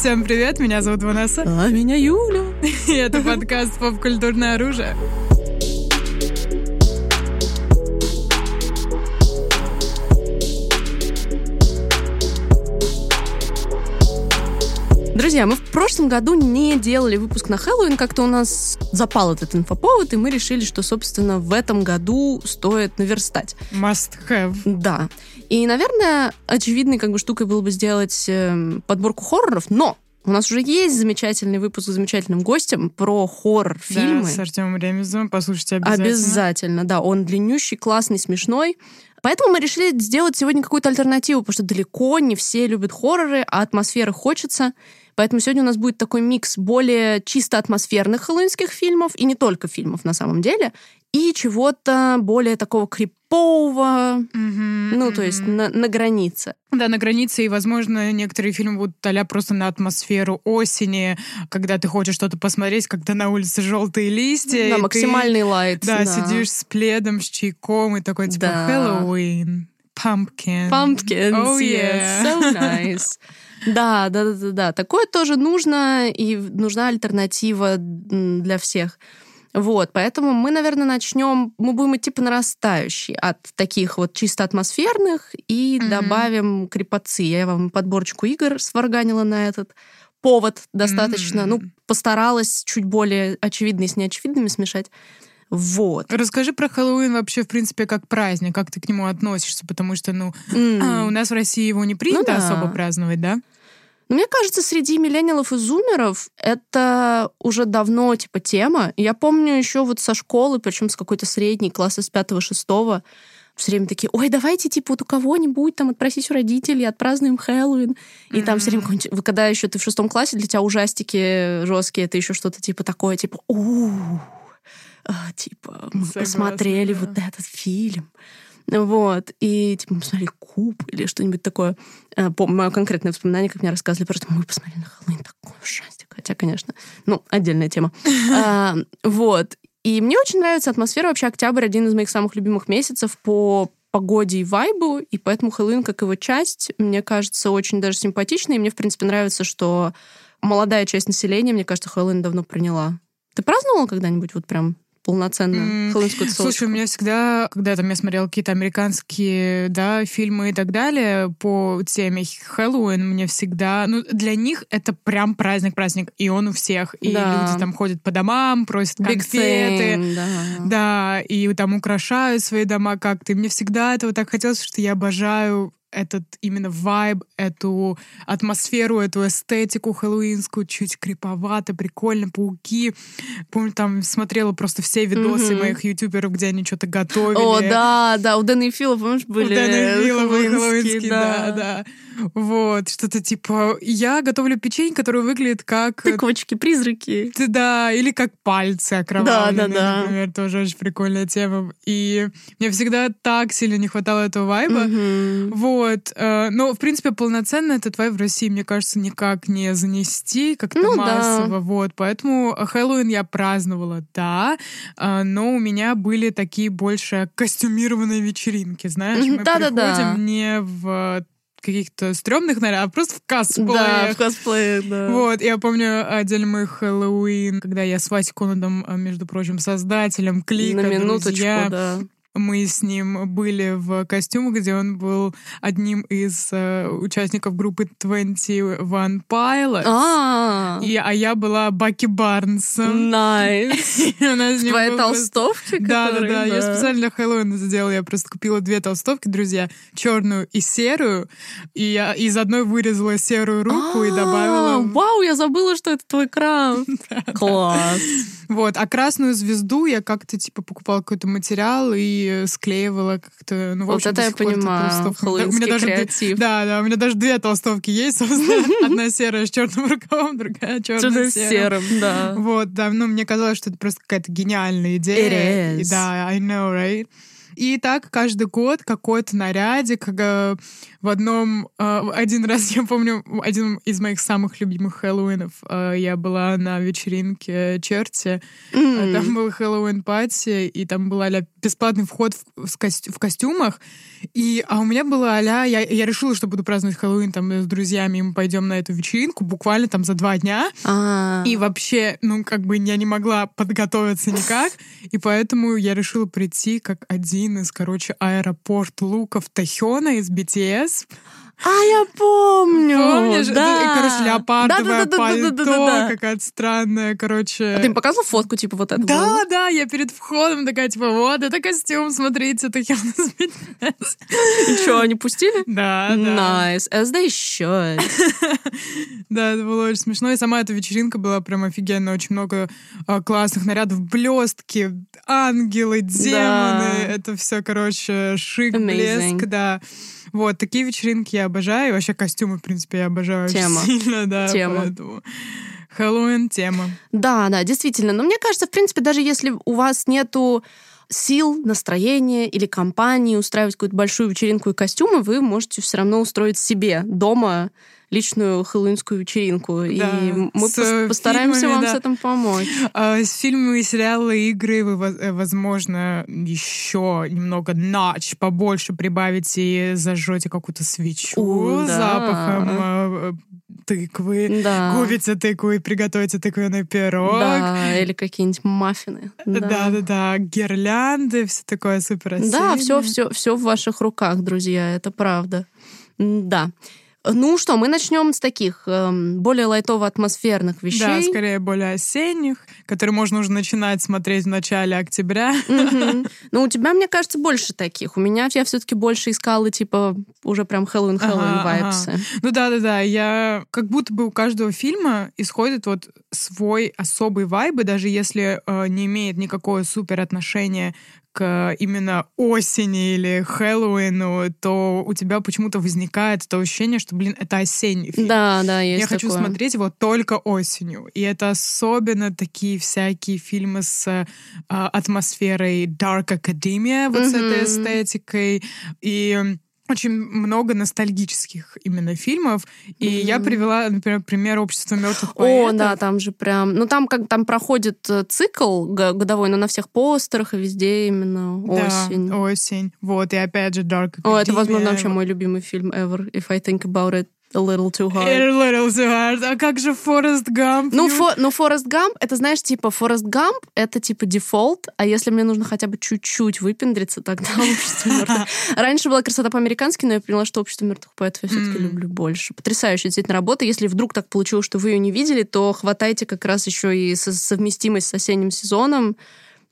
Всем привет, меня зовут Ванесса. А меня Юля. И это подкаст «Поп-культурное оружие». Друзья, мы в прошлом году не делали выпуск на Хэллоуин, как-то у нас запал этот инфоповод, и мы решили, что, собственно, в этом году стоит наверстать. Must have. Да. И, наверное, очевидной как бы штукой было бы сделать э, подборку хорроров, но у нас уже есть замечательный выпуск с замечательным гостем про хоррор-фильмы. Да, с Артемом Ремезовым, послушайте обязательно. Обязательно, да. Он длиннющий, классный, смешной. Поэтому мы решили сделать сегодня какую-то альтернативу, потому что далеко не все любят хорроры, а атмосферы хочется. Поэтому сегодня у нас будет такой микс более чисто атмосферных хэллоуинских фильмов, и не только фильмов на самом деле, и чего-то более такого крипового, Мгм, ну, то есть на, на границе. Да, на границе, и, возможно, некоторые фильмы будут а просто на атмосферу осени, когда ты хочешь что-то посмотреть, когда на улице желтые листья. да, ты, максимальный лайт. Да, сидишь с пледом, с чайком, и такой, типа, Да. Хэллоуин, pumpkin. Pumpkins, Oh, yes, yeah. so nice. Да, да, да, да, да. Такое тоже нужно, и нужна альтернатива для всех. Вот, поэтому мы, наверное, начнем, мы будем идти по нарастающей от таких вот чисто атмосферных и Мгм. добавим крепоцы. Я вам подборочку игр сварганила на этот повод достаточно. Мгм. Ну, постаралась чуть более очевидные с неочевидными смешать. Вот. Расскажи про Хэллоуин вообще, в принципе, как праздник, как ты к нему относишься, потому что, ну, М. а, у нас в России его не принято Ну да. особо праздновать, да? Ну, Мне кажется, среди миллениалов и зумеров это уже давно типа тема. Я помню еще вот со школы, причем с какой-то средней, класса с пятого-шестого, все время такие, ой, давайте, типа, вот у кого-нибудь там отпросить у родителей, отпразднуем Хэллоуин. И там все время, какой-нибудь- когда еще ты в шестом классе, для тебя ужастики жесткие, это еще что-то типа такое, типа, у типа, мы Согласна, посмотрели да. вот этот фильм. Вот. И, типа, мы посмотрели Куб или что-нибудь такое. Э, Помню мое конкретное воспоминание, как мне рассказывали, просто мы посмотрели на Хэллоуин такой ужастик. Хотя, конечно, ну, отдельная тема. А, Вот. И мне очень нравится атмосфера. Вообще, октябрь один из моих самых любимых месяцев по погоде и вайбу, и поэтому Хэллоуин, как его часть, мне кажется, очень даже симпатичный. И мне, в принципе, нравится, что молодая часть населения, мне кажется, Хэллоуин давно приняла. Ты праздновала когда-нибудь вот прям полноценно М, хэллоуинскую Слушай, тусовочку? у меня всегда, когда там я смотрела какие-то американские, да, фильмы и так далее по теме Хэллоуин, мне всегда, ну, для них это прям праздник-праздник, и он у всех, и Да. люди там ходят по домам, просят конфеты, thing, да. да, и там украшают свои дома как-то. И мне всегда этого так хотелось, что я обожаю этот именно вайб, эту атмосферу, эту эстетику хэллоуинскую, чуть криповато, прикольно, пауки. Помню, там смотрела просто все видосы Мгм. моих ютуберов, где они что-то готовили. О, да, да, у Дэна и Фила, помнишь, У были Дэна Вилла был хэллоуинские, хэллоуинский, да, да. Вот, что-то типа, я готовлю печень, которая выглядит как... Тыковочки, призраки. Ты, да, или как пальцы окровавленные, Да, да, да. например, тоже очень прикольная тема. И мне всегда так сильно не хватало этого вайба. Мгм. Вот. э, Но, в принципе, полноценно этот вайб в России, мне кажется, никак не занести как-то Ну да. массово. Вот. Поэтому Хэллоуин я праздновала, да, э, но у меня были такие больше костюмированные вечеринки, знаешь. Мы да-да-да. приходим не в каких-то стрёмных нарядах, а просто в косплеях. Да, в косплее, да. Вот, я помню отдельно мой Хэллоуин, когда я с Васей Конадом, э, между прочим, создателем клика На минуточку, «Друзья», да. Мы с ним были в костюмах, где он был одним из э, участников группы 21 Pilots. А, И, а я была Баки Барнсом. найс. Просто- толстовки, Да, да, да. Я специально для Хэллоуина сделала. Я просто купила две толстовки, друзья, черную и серую. И я из одной вырезала серую руку и А, добавила. Вау, я забыла, что это твой крам. Класс. Вот, а красную звезду я как-то типа покупала какой-то материал и склеивала как-то. Ну, в Вот это я понимаю, толстовка. Да, меня даже креатив. Да, да, у меня даже две толстовки есть, собственно. Одна серая с черным рукавом, другая черная с серым, да. Вот, да, ну, мне казалось, что это просто какая-то гениальная идея. It И is. Да, I know, right? и так каждый год какой-то нарядик. Э, В одном... э, Один раз, я помню, один из моих самых любимых Хэллоуинов. э, Я была на вечеринке Черти. М. Там был Хэллоуин пати, и там был а бесплатный вход в, костю- в костюмах. И, а у меня было а я, я решила, что буду праздновать Хэллоуин там с друзьями, и мы пойдем на эту вечеринку буквально там за два дня. А. И вообще, ну, как бы я не могла подготовиться никак, и поэтому я решила прийти как один из, короче, аэропорт луков Тахёна из BTS. А, я помню. Помнишь? Да. И, короче, леопардовое Да-да-да-да-да-да-да-да. пальто, какая-то странная, короче... А ты им показывал фотку, типа, вот это Да, да, я перед входом такая, типа, вот, это костюм, смотрите, Тахёна из BTS. И что, они пустили? Да, да. Nice, as they should. Да, это было очень смешно. И сама эта вечеринка была прям офигенная. Очень много а, классных нарядов. Блестки, ангелы, демоны. Это все, короче, шик, блеск, да. Вот, такие вечеринки я обожаю. Вообще костюмы, в принципе, я обожаю Тема. очень сильно, да. Тема. Поэтому Хэллоуин тема. Да, да, действительно. Но мне кажется, в принципе, даже если у вас нету сил, настроения или компании устраивать какую-то большую вечеринку и костюмы, вы можете все равно устроить себе дома личную хэллоуинскую вечеринку. и Да, мы с, пос- э, постараемся фильмами, вам да. с этим помочь. А, С фильмами, сериалы, игры вы, э, возможно, еще немного нач побольше прибавите и зажжете какую-то свечу У, с да. запахом э, э, тыквы. Да. Купите тыкву и приготовите тыквенный пирог. Да, или какие-нибудь маффины. Да-да-да, гирлянды, все такое супер Да, все, все, все в ваших руках, друзья, это правда. Да. Ну что, мы начнем с таких эм, более лайтово-атмосферных вещей. Да, скорее более осенних, которые можно уже начинать смотреть в начале октября. Мгм. Но у тебя, мне кажется, больше таких. У меня я все-таки больше искала, типа, уже прям Хэллоуин-Хэллоуин Ага, вайпсы. Ну да, да, да. Я как будто бы у каждого фильма исходит вот свой особый вайб, и даже если э, не имеет никакое супер отношения к именно осени или Хэллоуину, то у тебя почему-то возникает это ощущение, что, блин, это осенний фильм. Да, да, есть Я хочу такое. смотреть его только осенью. И это особенно такие всякие фильмы с э, атмосферой Dark Academia, вот с этой эстетикой. И очень много ностальгических именно фильмов. И я Мгм. привела, например, пример «Общество мертвых О, поэтов». да, там же прям... Ну, там как там проходит э, цикл годовой, но на всех постерах и везде именно Да, осень. осень. Вот, и опять же Dark О, это, возможно, Academia. вообще мой любимый фильм ever, if I think about it a little too hard. A little too hard. А как же Форест Гамп? Ну, фо, ну, Форрест Гамп, это, знаешь, типа, Форрест Гамп — это, типа, дефолт, а если мне нужно хотя бы чуть-чуть выпендриться, тогда общество мертвых. Раньше была красота по-американски, но я поняла, что общество мертвых поэтов я все-таки М. люблю больше. Потрясающая действительно работа. Если вдруг так получилось, что вы ее не видели, то хватайте как раз еще и со- совместимость с осенним сезоном.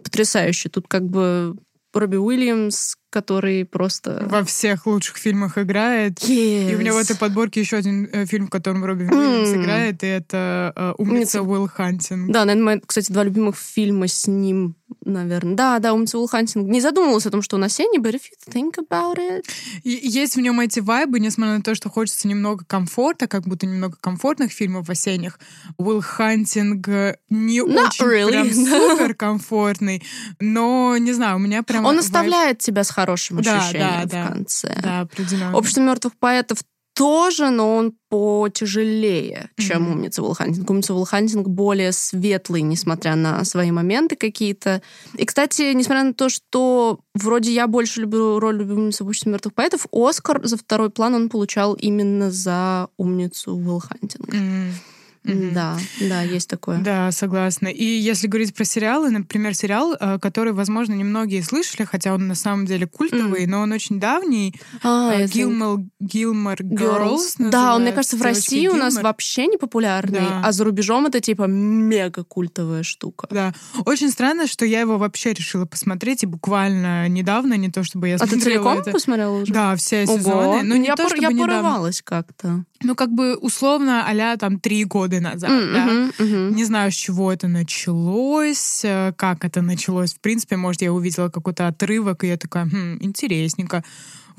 Потрясающе. Тут как бы Робин Уильямс, который просто... во всех лучших фильмах играет. И у него в Yes. этой подборке еще один э, фильм, в котором Робин Уильямс играет, и это э, «Умница. Уилл Хантинг». Да, наверное, мои, кстати, два любимых фильма с ним, наверное. Да, да, «Умница Уилл Хантинг». Не задумывалась о том, что он осенний, but if you think about it... И есть в нем эти вайбы, несмотря на то, что хочется немного комфорта, как будто немного комфортных фильмов осенних. Уилл Хантинг не Not очень really. прям супер комфортный, но, не знаю, у меня прям... Он вайб- оставляет тебя с хорошим Да, ощущением да, в да. конце. Да, определенно. Общество мертвых поэтов тоже, но он потяжелее, чем Мгм. «Умница Уилл Хантинг». «Умница Уилл Хантинг» более светлый, несмотря на свои моменты какие-то. И, кстати, несмотря на то, что вроде я больше люблю роль любимца в «Обществе мертвых поэтов», Оскар за второй план он получал именно за «Умницу Уилл Хантинг». Да, да, есть такое. Да, согласна. И если говорить про сериалы, например, сериал, э, который, возможно, немногие слышали, хотя он на самом деле культовый, но он очень давний. А, э, Гилмор, Гилмор Girls. Да, он, мне кажется, в. России у нас вообще не популярный, Да. а за рубежом это типа мега культовая штука. Да. Очень странно, что я его вообще решила посмотреть, и буквально недавно, не то чтобы я А ты смотрела целиком это. посмотрела уже? Да, все Ого. сезоны. Ну, не я то, пор- чтобы я недавно. порывалась как-то. Ну, как бы условно а там три года назад, М, да. мгм. Не знаю, с чего это началось, э, как это началось. В принципе, может, я увидела какой-то отрывок, и я такая, хм, интересненько.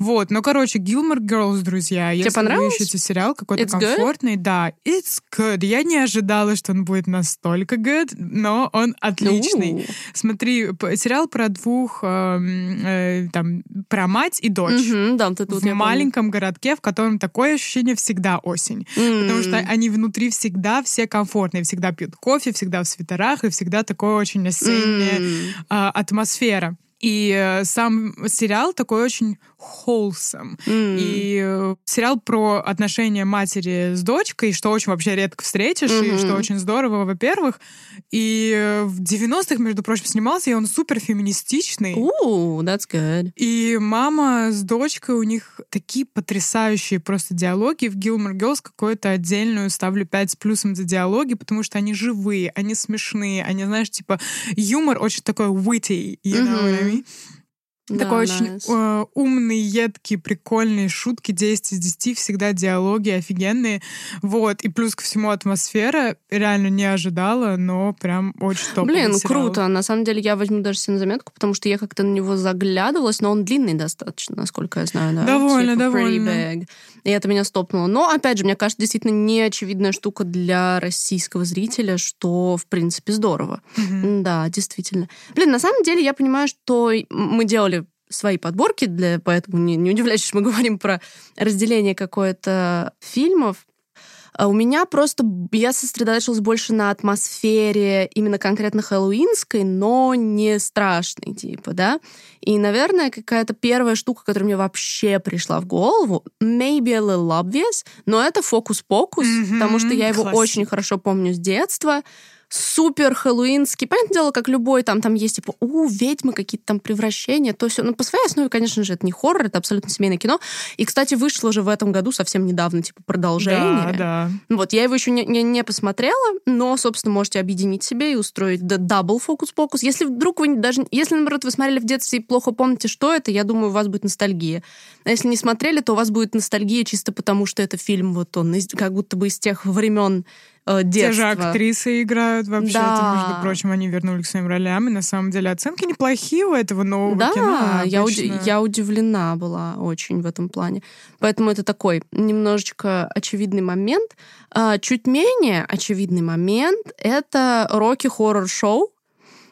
Вот, но, короче, Gilmore Girls, друзья, если понравилось? вы ищете сериал какой-то It's good? комфортный, да, it's good. Я не ожидала, что он будет настолько good, но он отличный. У. Смотри, сериал про двух, эм, э, там, про мать и дочь. Мгм, да, вот это вот в помню. маленьком городке, в котором такое ощущение всегда осень. Потому что они внутри всегда все комфортные, всегда пьют кофе, всегда в свитерах, и всегда такое очень осенняя М. а, атмосфера. И э, сам сериал такой очень wholesome. М. И э, сериал про отношения матери с дочкой, что очень вообще редко встретишь, и Мгм. что очень здорово, во-первых. И э, в 90-х, между прочим, снимался, и он супер феминистичный. Ooh, that's good. И мама с дочкой, у них такие потрясающие просто диалоги. В Gilmore Girls какую-то отдельную ставлю 5 с плюсом за диалоги, потому что они живые, они смешные, они, знаешь, типа, юмор очень такой witty, you know what I. memory Да, Такой очень nice. э, умный, едкий, прикольные шутки, 10 из 10, всегда диалоги офигенные. Вот. И плюс ко всему атмосфера реально не ожидала, но прям очень топовый Блин, сериал. круто. На самом деле я возьму даже себе на заметку, потому что я как-то на него заглядывалась, но он длинный достаточно, насколько я знаю. Да? Довольно, Типа довольно. И это меня стопнуло. Но, опять же, мне кажется, действительно неочевидная штука для российского зрителя, что, в принципе, здорово. Мгм. Да, действительно. Блин, на самом деле я понимаю, что мы делали свои подборки, для, поэтому не, не удивляйтесь, что мы говорим про разделение какое-то фильмов. А у меня просто я сосредоточилась больше на атмосфере именно конкретно хэллоуинской, но не страшной, типа, да. И, наверное, какая-то первая штука, которая мне вообще пришла в голову, maybe a little obvious, но это фокус-покус, Мгм, потому что я его классика. очень хорошо помню с детства супер хэллоуинский. Понятное дело, как любой, там, там есть, типа, у, ведьмы, какие-то там превращения, то все. Но по своей основе, конечно же, это не хоррор, это абсолютно семейное кино. И, кстати, вышло же в этом году совсем недавно, типа, продолжение. Да, да. Вот, я его еще не, не, не посмотрела, но, собственно, можете объединить себе и устроить double фокус-покус. Если вдруг вы даже... Если, наоборот, вы смотрели в детстве и плохо помните, что это, я думаю, у вас будет ностальгия. А если не смотрели, то у вас будет ностальгия чисто потому, что это фильм, вот он, как будто бы из тех времен э, детства. Те же актрисы играют вообще-то, Да. между прочим, они вернулись к своим ролям, и на самом деле оценки неплохие у этого нового Да, кино. я, уди- обычно. я удивлена была очень в этом плане. Поэтому это такой немножечко очевидный момент. А, чуть менее очевидный момент — это Рокки хоррор шоу.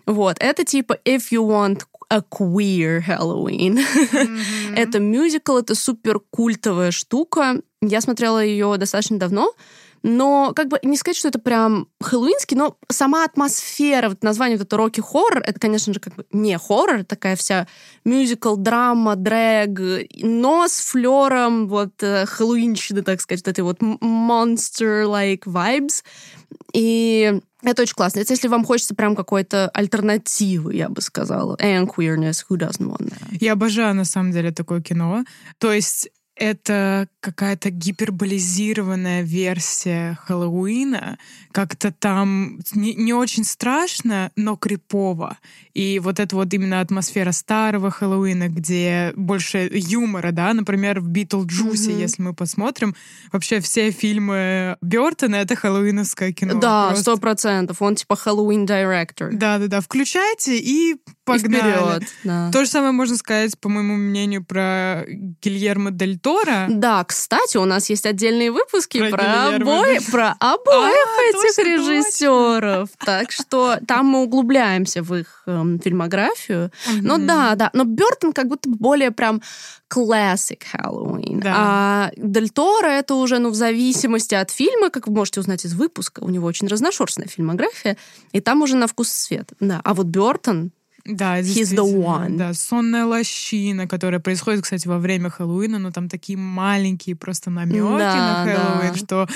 Вот, это типа if you want a queer Halloween. Мгм. Это мюзикл, это супер культовая штука. Я смотрела ее достаточно давно, но как бы не сказать, что это прям хэллоуинский, но сама атмосфера, вот название вот это роки хоррор, это, конечно же, как бы не хоррор, такая вся мюзикл, драма, дрэг, но с флером вот э, хэллоуинщины, так сказать, вот этой вот monster-like vibes. И это очень классно. Это если вам хочется прям какой-то альтернативы, я бы сказала. And queerness, who doesn't want that? Я обожаю, на самом деле, такое кино. То есть это какая-то гиперболизированная версия Хэллоуина. Как-то там не, не очень страшно, но крипово. И вот это вот именно атмосфера старого Хэллоуина, где больше юмора, да, например, в Битлджусе, Мгм. если мы посмотрим, вообще все фильмы Бертона — это хэллоуиновское кино. Да, сто процентов. Он типа Halloween director. Да-да-да, включайте и погнали. вперед. Да. То же самое можно сказать, по моему мнению, про Гильермо Дель Торо. Да, кстати, у нас есть отдельные выпуски Про про, обои, про обоих А, этих точно, режиссеров. Так что там мы углубляемся в их эм, фильмографию. Ну Мгм. да, да. Но Бертон как будто более прям classic Хэллоуин. Да. А Дель Торо это уже, ну, в зависимости от фильма, как вы можете узнать из выпуска, у него очень разношерстная фильмография, и там уже на вкус и цвет. Да. А вот Бертон, Да, He's the one. Да, сонная лощина, которая происходит, кстати, во время Хэллоуина, но там такие маленькие просто намеки Да, на Хэллоуин, да. что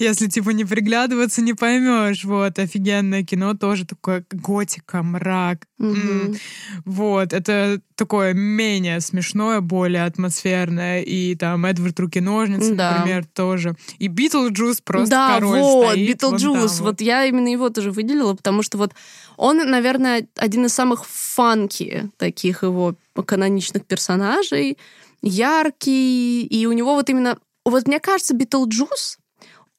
если типа не приглядываться, не поймешь. Вот, офигенное кино, тоже такое готика, мрак. М, Вот, это такое менее смешное, более атмосферное. И там Эдвард Руки-ножницы, Да. например, тоже. И Битлджус просто да, король вот, стоит. Битлджус. Вот, там вот. я именно его тоже выделила, потому что вот он, наверное, один из самых funky таких его каноничных персонажей, яркий, и у него вот именно... Вот мне кажется, Битлджус,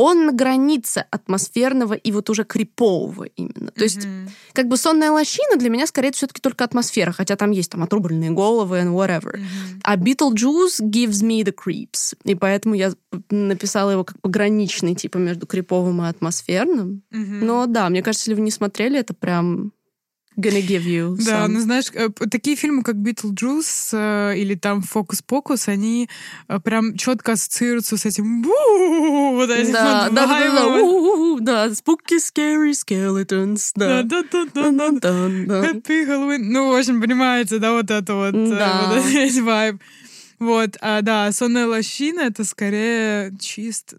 он на границе атмосферного и вот уже крипового именно. То есть, Мгм. как бы сонная лощина для меня скорее все-таки только атмосфера, хотя там есть там отрубленные головы and whatever. Мгм. А Beetlejuice gives me the creeps. И поэтому я написала его как пограничный, типа, между криповым и атмосферным. Мгм. Но да, мне кажется, если вы не смотрели, это прям gonna give you Да, some. ну знаешь, э, такие фильмы, как Битлджус э, или там Фокус-покус, они э, прям четко ассоциируются с этим вот этим да, да, да, да, да, да, spooky, scary skeletons, да. Да-да-да-да-да. Дун-дун-дун, да. Happy Halloween. Ну, в общем, понимаете, да, вот это вот, Да. вот этот вайб. Вот, а, да, сонная лощина — это скорее чисто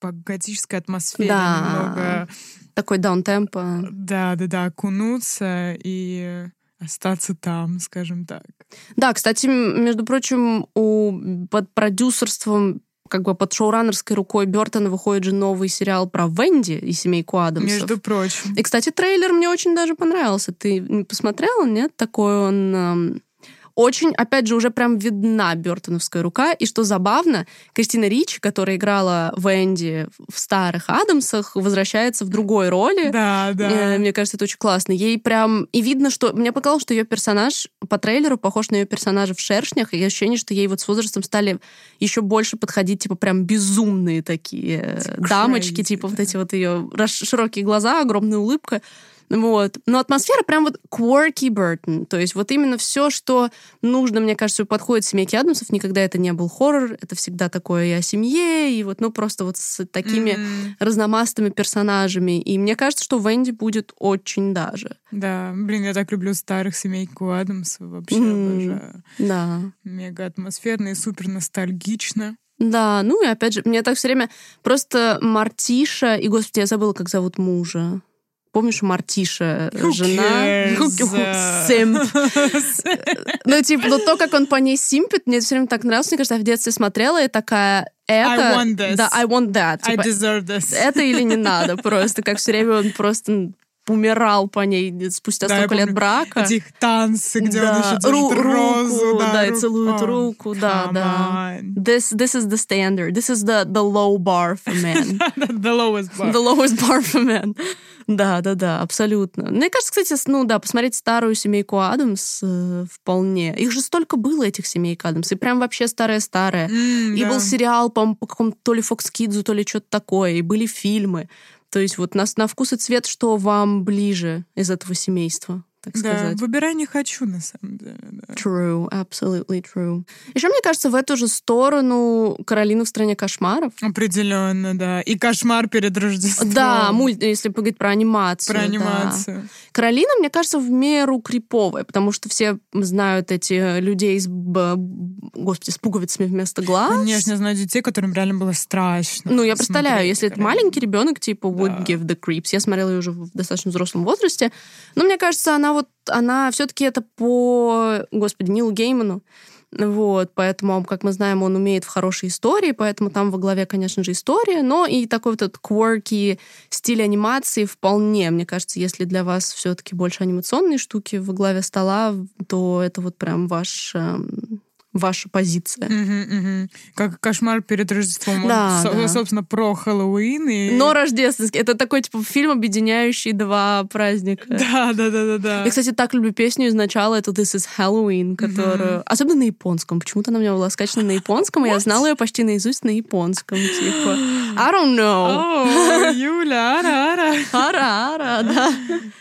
по готической атмосфере Да. немного. Такой даунтемпо. Да, да, да, окунуться и остаться там, скажем так. Да, кстати, между прочим, у, под продюсерством как бы под шоураннерской рукой Бертона выходит же новый сериал про Венди и семейку Адамсов. Между прочим. И, кстати, трейлер мне очень даже понравился. Ты посмотрела, нет? Такой он... очень, опять же, уже прям видна Бертоновская рука. И что забавно, Кристина Ричи, которая играла Венди в старых Адамсах, возвращается в другой роли. Да, да. Э, Мне кажется, это очень классно. Ей прям... И видно, что... Мне показалось, что ее персонаж по трейлеру похож на ее персонажа в «Шершнях», и ощущение, что ей вот с возрастом стали еще больше подходить, типа, прям безумные такие э, дамочки, Crazy, типа, вот да. эти вот ее широкие глаза, огромная улыбка. Вот. Но атмосфера прям вот quirky Бертон. То есть вот именно все, что нужно, мне кажется, подходит семейке Адамсов. Никогда это не был хоррор. Это всегда такое и о семье, и вот, ну, просто вот с такими Мгм. разномастыми персонажами. И мне кажется, что Венди будет очень даже. Да, блин, я так люблю старых семейку Адамс. Вообще М. обожаю. Да. Мега атмосферно и супер ностальгично. Да, ну и опять же, мне так все время просто Мартиша, и, господи, я забыла, как зовут мужа. Помнишь, Мартиша, э, Who жена? Симп. Ну, типа, ну то, как он по ней симпит, мне все время так нравилось. Мне кажется, я в детстве смотрела и такая, это... want this. Да, I want that. I Типа, deserve this. это или не надо просто. Как все время он просто умирал по ней спустя Да, столько лет брака. Эти их танцы, где он Да, еще держит ру- розу. руку, да, и ру- целует руку, да, come да. on. This, this is the standard. This is the, the low bar for men. The lowest bar. The lowest bar for men. Да, да, да, абсолютно. Мне кажется, кстати, ну да, посмотреть старую семейку Адамс э, вполне. Их же столько было, этих семейк Адамс. И прям вообще старая-старая. М, И да. был сериал, по по какому-то то ли Fox Kids, то ли что-то такое. И были фильмы. То есть вот на, на вкус и цвет, что вам ближе из этого семейства, так Да, сказать. выбирай не хочу, на самом деле. да. True, absolutely true. Еще, мне кажется, в эту же сторону Каролина в стране кошмаров. Определенно, да. И кошмар перед Рождеством. Да, мульт, если поговорить про анимацию. Про да. анимацию. Каролина, мне кажется, в меру криповая, потому что все знают эти людей с, господи, с пуговицами вместо глаз. Конечно, я знаю детей, которым реально было страшно. Ну, я представляю, если это маленький ребенок, типа would Да. give the creeps. Я смотрела ее уже в достаточно взрослом возрасте. Но мне кажется, она вот, она все-таки это по, господи, Нилу Гейману. Вот, поэтому, как мы знаем, он умеет в хорошей истории, поэтому там во главе, конечно же, история, но и такой вот этот quirky стиль анимации вполне, мне кажется, если для вас все-таки больше анимационные штуки во главе стола, то это вот прям ваш, эм, ваша позиция. Мгм, мгм. Как кошмар перед Рождеством. Он, Да, со- да. собственно, про Хэллоуин. И... Но рождественский. Это такой, типа, фильм, объединяющий два праздника. Да, да, да, да, да. Я, кстати, так люблю песню изначала, это This is Halloween, которую... Особенно на японском. Почему-то она у меня была скачана на японском, и я знала ее почти наизусть на японском. Типа, I don't know. О, Юля, ара, ара. Ара-ара, да.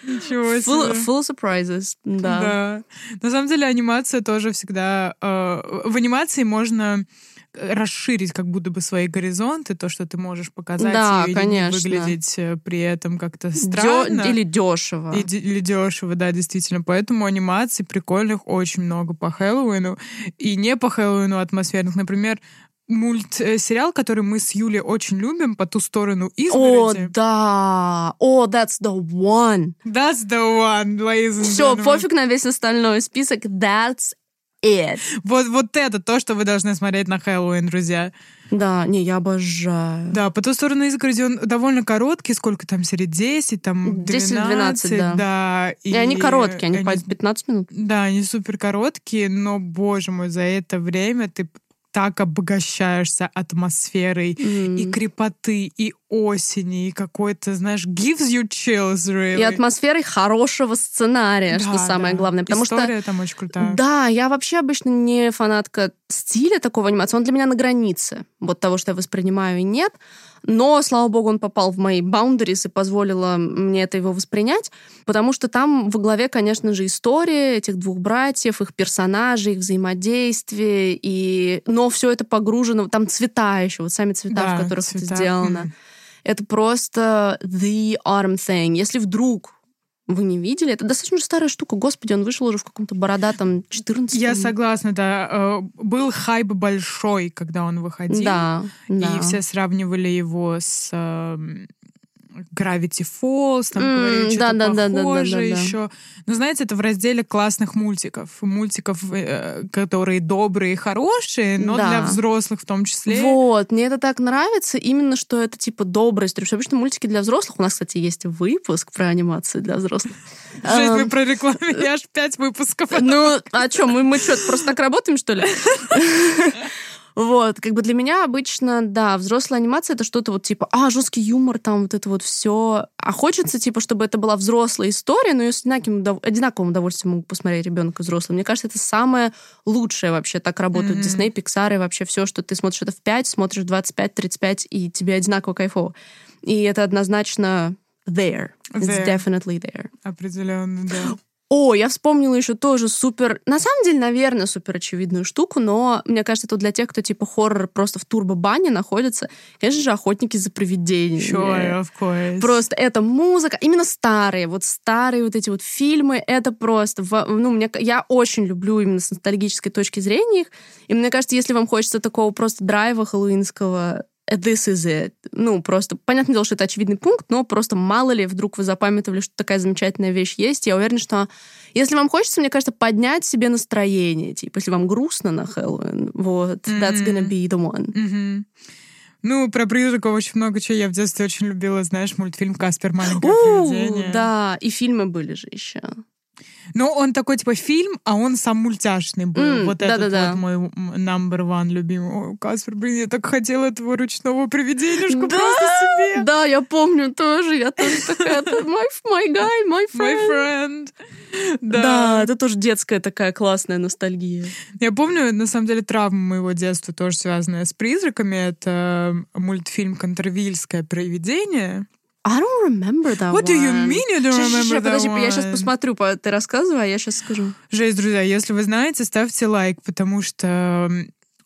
Ничего Full, себе. full surprises, да. Да. На самом деле анимация тоже всегда... э, в анимации можно расширить как будто бы свои горизонты, то, что ты можешь показать Да, и конечно. выглядеть э, при этом как-то Дё- странно. Или дешево. И Или дешево, да, действительно. Поэтому анимаций прикольных очень много по Хэллоуину. И не по Хэллоуину атмосферных. Например, мультсериал, который мы с Юлей очень любим, «По ту сторону О, изгороди». да. О, that's the one. That's the one, ladies and Все, пофиг на весь остальной список. That's it. Вот, вот это то, что вы должны смотреть на Хэллоуин, друзья. Да, не, я обожаю. Да, по ту сторону изгороди он довольно короткий, сколько там серий? 10, там 12, 10-12, да. да. И, они короткие, они, по 15 минут. Да, они супер короткие, но, боже мой, за это время ты так обогащаешься атмосферой М. и крепоты, и осени, и какой-то, знаешь, gives you chills, really. И атмосферой хорошего сценария, что Да, самое да. главное. Потому История там очень что, крутая. да, я вообще обычно не фанатка стиля такого анимации. Он для меня на границе вот того, что я воспринимаю и нет. Но, слава богу, он попал в мои boundaries и позволило мне это его воспринять, потому что там во главе, конечно же, история этих двух братьев, их персонажей, их взаимодействие, и... но все это погружено, там цвета еще, вот сами цвета, Да, в которых это цвета, сделано. мгм. Это просто the autumn thing. Если вдруг вы не видели, это достаточно старая штука. Господи, он вышел уже в каком-то бородатом 14 Я согласна, да. Э, Был хайп большой, когда он выходил. Да, да. И все сравнивали его с эм, Gravity Falls, там М, говорили что-то да-да-да-да-да-да-да. похожее еще. Но знаете, это в разделе классных мультиков. Мультиков, э, которые добрые и хорошие, но Да. для взрослых в том числе. Вот, мне это так нравится, именно что это типа история. Потому что обычно мультики для взрослых, у нас, кстати, есть выпуск про анимацию для взрослых. Жесть, вы Ам, прорекламили аж пять выпусков. Ну, а что, мы что, просто так работаем, что ли? Вот, как бы для меня обычно, да, взрослая анимация это что-то вот типа, а, жесткий юмор, там вот это вот все. А хочется, типа, чтобы это была взрослая история, но ее с одинаковым, удов- одинаковым удовольствием могут посмотреть ребенок и взрослый. Мне кажется, это самое лучшее вообще. Так работают Мгм. Дисней, Pixar и вообще все, что ты смотришь это в 5, смотришь 25-35, и тебе одинаково кайфово. И это однозначно there. It's There. definitely there. Определенно, да. О, я вспомнила еще тоже супер, на самом деле, наверное, супер очевидную штуку, но мне кажется, это для тех, кто типа хоррор просто в турбо-бане находится, конечно же, охотники за привидениями. Sure, of course. Просто это музыка, именно старые, вот старые вот эти вот фильмы, это просто, ну, мне, я очень люблю именно с ностальгической точки зрения их, и мне кажется, если вам хочется такого просто драйва хэллоуинского, this is it. Ну, просто, понятное дело, что это очевидный пункт, но просто мало ли, вдруг вы запамятовали, что такая замечательная вещь есть. Я уверена, что если вам хочется, мне кажется, поднять себе настроение, типа, если вам грустно на Хэллоуин, вот, that's gonna be the one. Мгм. Ну, про призраков очень много чего. Я в детстве очень любила, знаешь, мультфильм «Каспер. Маленькое У, привидение». да, и фильмы были же еще. Но он такой, типа, фильм, а он сам мультяшный был. М, вот этот да-да-да. вот мой number one любимый. Ой, Каспер, блин, я так хотела этого ручного привиденишку Да, просто себе. Да, я помню тоже, я тоже такая, my, my guy, my My friend. friend. Да. Да. это тоже детская такая классная ностальгия. Я помню, на самом деле, травма моего детства тоже связанная с призраками. Это мультфильм «Контервильское привидение». I don't remember that What do you one. mean you don't remember that подожди, я сейчас one? посмотрю, по- ты рассказывай, а я сейчас скажу. Жесть, друзья, если вы знаете, ставьте лайк, потому что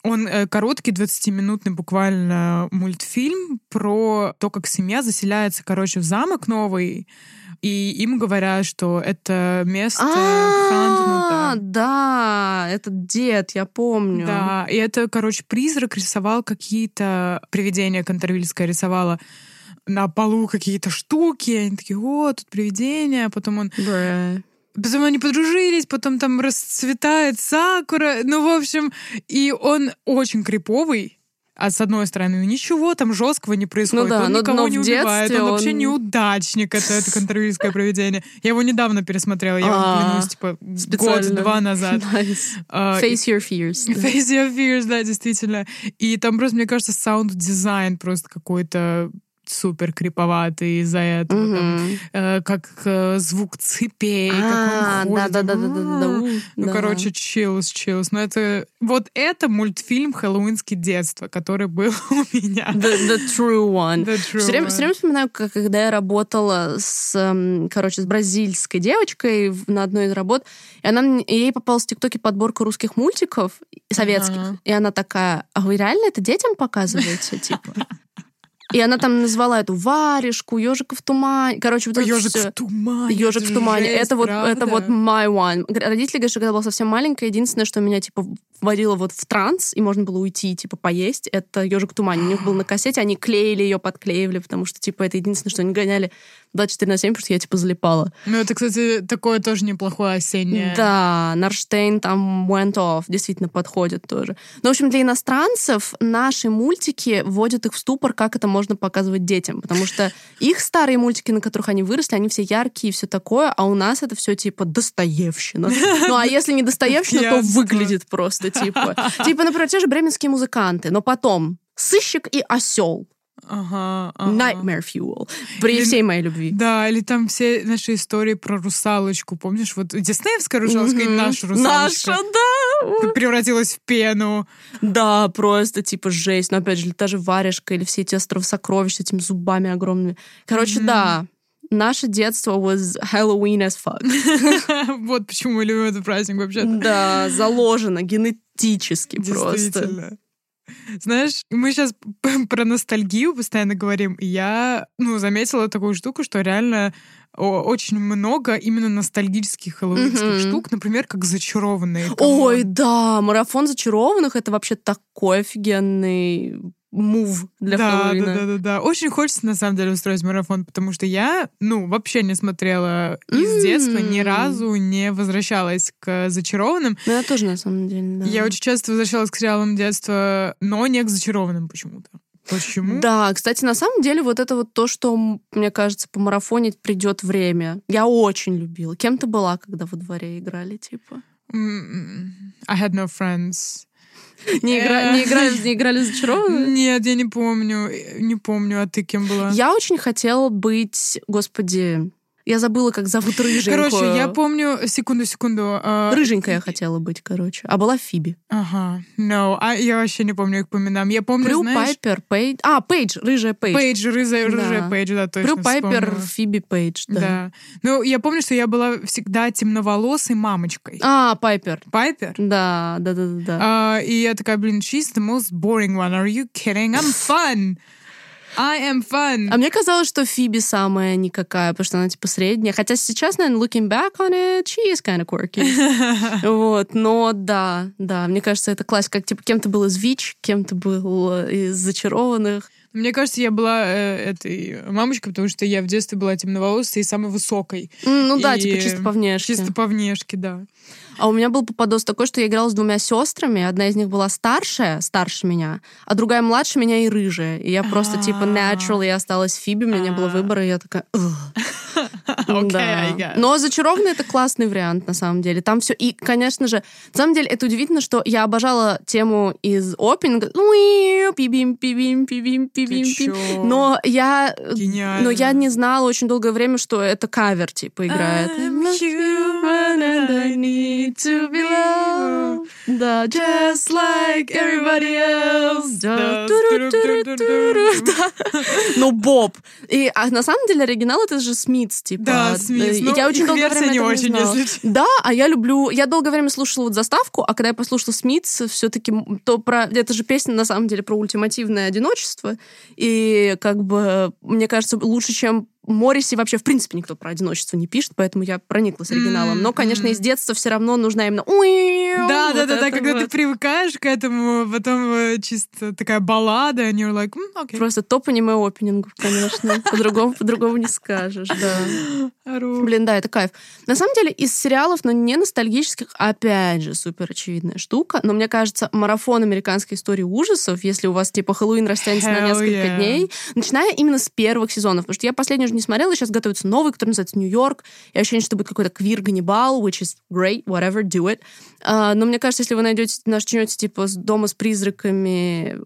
он э, короткий, 20-минутный буквально мультфильм про то, как семья заселяется, короче, в замок новый, и им говорят, что это место А, Хантнута. да, этот дед, я помню. Да, и это, короче, призрак рисовал какие-то привидения, Контервильская рисовала на полу какие-то штуки, они такие, о, тут привидение, а потом он Бра. Потом они подружились, потом там расцветает сакура. Ну, в общем, и он очень криповый. А с одной стороны, ну, ничего там жесткого не происходит. да, он но- никого но не убивает. детстве Он вообще он- неудачник. Это, это контролерское проведение. Я его недавно пересмотрела. Я вам А, клянусь, типа, год-два назад. Nice. А, Face your fears. Face Your Fears, да, действительно. И там просто, мне кажется, саунд-дизайн просто какой-то супер криповатый из-за этого. Там, Мгм. э, как э, звук цепей, А, как он ходит. да, да, да, да, да, да, А. у, Ну, да. короче, chills, chills. Но это... Вот это мультфильм «Хэллоуинский детство», который был у меня. The, the true one. The true Все время, one. все время вспоминаю, как, когда я работала с, эм, короче, с бразильской девочкой на одной из работ, и она ей попалась в ТикТоке подборка русских мультиков советских, Ага. и она такая, а вы реально это детям показываете, типа? И она там назвала эту варежку, ежика в тумане. Короче, вот это Ежик всё. в тумане. Ежик это в тумане. жесть, это вот, это правда? вот my one. Родители говорят, что когда я была совсем маленькая, единственное, что меня типа вводило вот в транс, и можно было уйти, типа, поесть, это ежик в тумане. У них был на кассете, они клеили ее, подклеивали, потому что, типа, это единственное, что они гоняли 24 на 7, потому что я, типа, залипала. Ну, это, кстати, такое тоже неплохое осеннее. Да, Нарштейн там went off, действительно подходит тоже. Но, в общем, для иностранцев наши мультики вводят их в ступор, как это можно показывать детям, потому что их старые мультики, на которых они выросли, они все яркие и все такое, а у нас это все типа Достоевщина. Ну, а если не Достоевщина, то выглядит просто, типа. Типа, например, те же бременские музыканты, но потом сыщик и осел. Ага, ага. Nightmare Fuel. При Или- всей моей любви. Да, или там все наши истории про русалочку. Помнишь, вот диснеевская русалочка и Мгм. наша русалочка. Наша, да. Превратилась в пену. Да, просто типа жесть. Но опять же, та же варежка, или все эти остров сокровищ с этими зубами огромными. Короче, Мгм. да. Наше детство was Halloween as fuck. Вот почему мы любим этот праздник вообще-то. Да, заложено генетически просто. Знаешь, мы сейчас про ностальгию постоянно говорим. и Я, ну, заметила такую штуку, что реально очень много именно ностальгических хэллоуинских Мгм. штук, например, как зачарованные. Ой, да, марафон зачарованных это вообще такой офигенный мув для да, Хэллоуина. да, да, да, да. Очень хочется на самом деле устроить марафон, потому что я, ну, вообще не смотрела из М. детства, ни разу не возвращалась к зачарованным. Ну, я тоже на самом деле, да. Я очень часто возвращалась к сериалам детства, но не к зачарованным почему-то. Почему? Да, кстати, на самом деле вот это вот то, что, мне кажется, по марафонить придет время. Я очень любила. Кем ты была, когда во дворе играли, типа? М, I had no friends. Не, игра- не играли, не играли в зачарованных? Нет, я не помню. э, Не помню, а ты кем была? Я очень хотела быть, господи, я забыла, как зовут рыженькую. Короче, я помню... Секунду, секунду. а, Рыженькая хотела быть, короче. А была Фиби. Ага. No, а я вообще не помню их по именам. Я помню, Прю знаешь... Пайпер, Пейдж. А, Пейдж, рыжая Пейдж. Пейдж, рыжая, рыжая Да. Пейдж, да, точно Прю Пайпер, вспомнила. Фиби Пейдж, да. Да. Ну, я помню, что я была всегда темноволосой мамочкой. А, Пайпер. Пайпер? Да, да, да, да, да. А, и я такая, блин, she's the most boring one. Are you kidding? I'm fun. I am fun. А мне казалось, что Фиби самая никакая, потому что она типа средняя. Хотя сейчас, наверное, looking back on it, she is kind of quirky. Вот, но да, да, мне кажется, это классика. Как, типа, кем ты был из ВИЧ, кем ты был из зачарованных. Мне кажется, я была э, этой мамочкой, потому что я в детстве была темноволосой и самой высокой. Ну да, И типа чисто по внешке. Чисто по внешке, да. А у меня был попадос такой, что я играла с двумя сестрами. Одна из них была старшая, старше меня, а другая младше меня и рыжая. И я просто типа А. naturally осталась Фиби, у меня не было А. выбора, и я такая... «Ugh». Да. Но зачарованный это классный вариант, на самом деле. Там все. И, конечно же, на самом деле, это удивительно, что я обожала тему из опенинга. Уиу, Пибим, пибим, пибим, пибим, пибим. Но я, Гениально. но я не знала очень долгое время, что это кавер, типа, играет. Да, just like everybody else. Да. Ну, Боб. И а на самом деле оригинал это же Смитс, типа. Да, Смитс. И Ну, я очень долгое время не очень, знала. если. Да, а я люблю... Я долгое время слушала вот заставку, а когда я послушала Смитс, все таки то про... Это же песня, на самом деле, про ультимативное одиночество. И как бы, мне кажется, лучше, чем Морриси вообще, в принципе, никто про одиночество не пишет, поэтому я прониклась оригиналом. Но, конечно, из детства все равно нужна именно... Да, да, да, да, когда ты привыкаешь к этому, потом э, чисто такая баллада, and you're like, «М, окей. Просто топ аниме опенингов, конечно. По-другому, по-другому не скажешь, да. Блин, да, это кайф. На самом деле, из сериалов, но не ностальгических, опять же, супер очевидная штука. Но мне кажется, марафон американской истории ужасов, если у вас, типа, Хэллоуин растянется на несколько дней, начиная именно с первых сезонов. Потому что я последний уже не смотрела, сейчас готовится новый, который называется «Нью-Йорк». Я ощущение, что будет какой-то квир-ганнибал, which is great, whatever, do it. А, но мне кажется, если вы найдете, начнете, типа, с дома с призраками,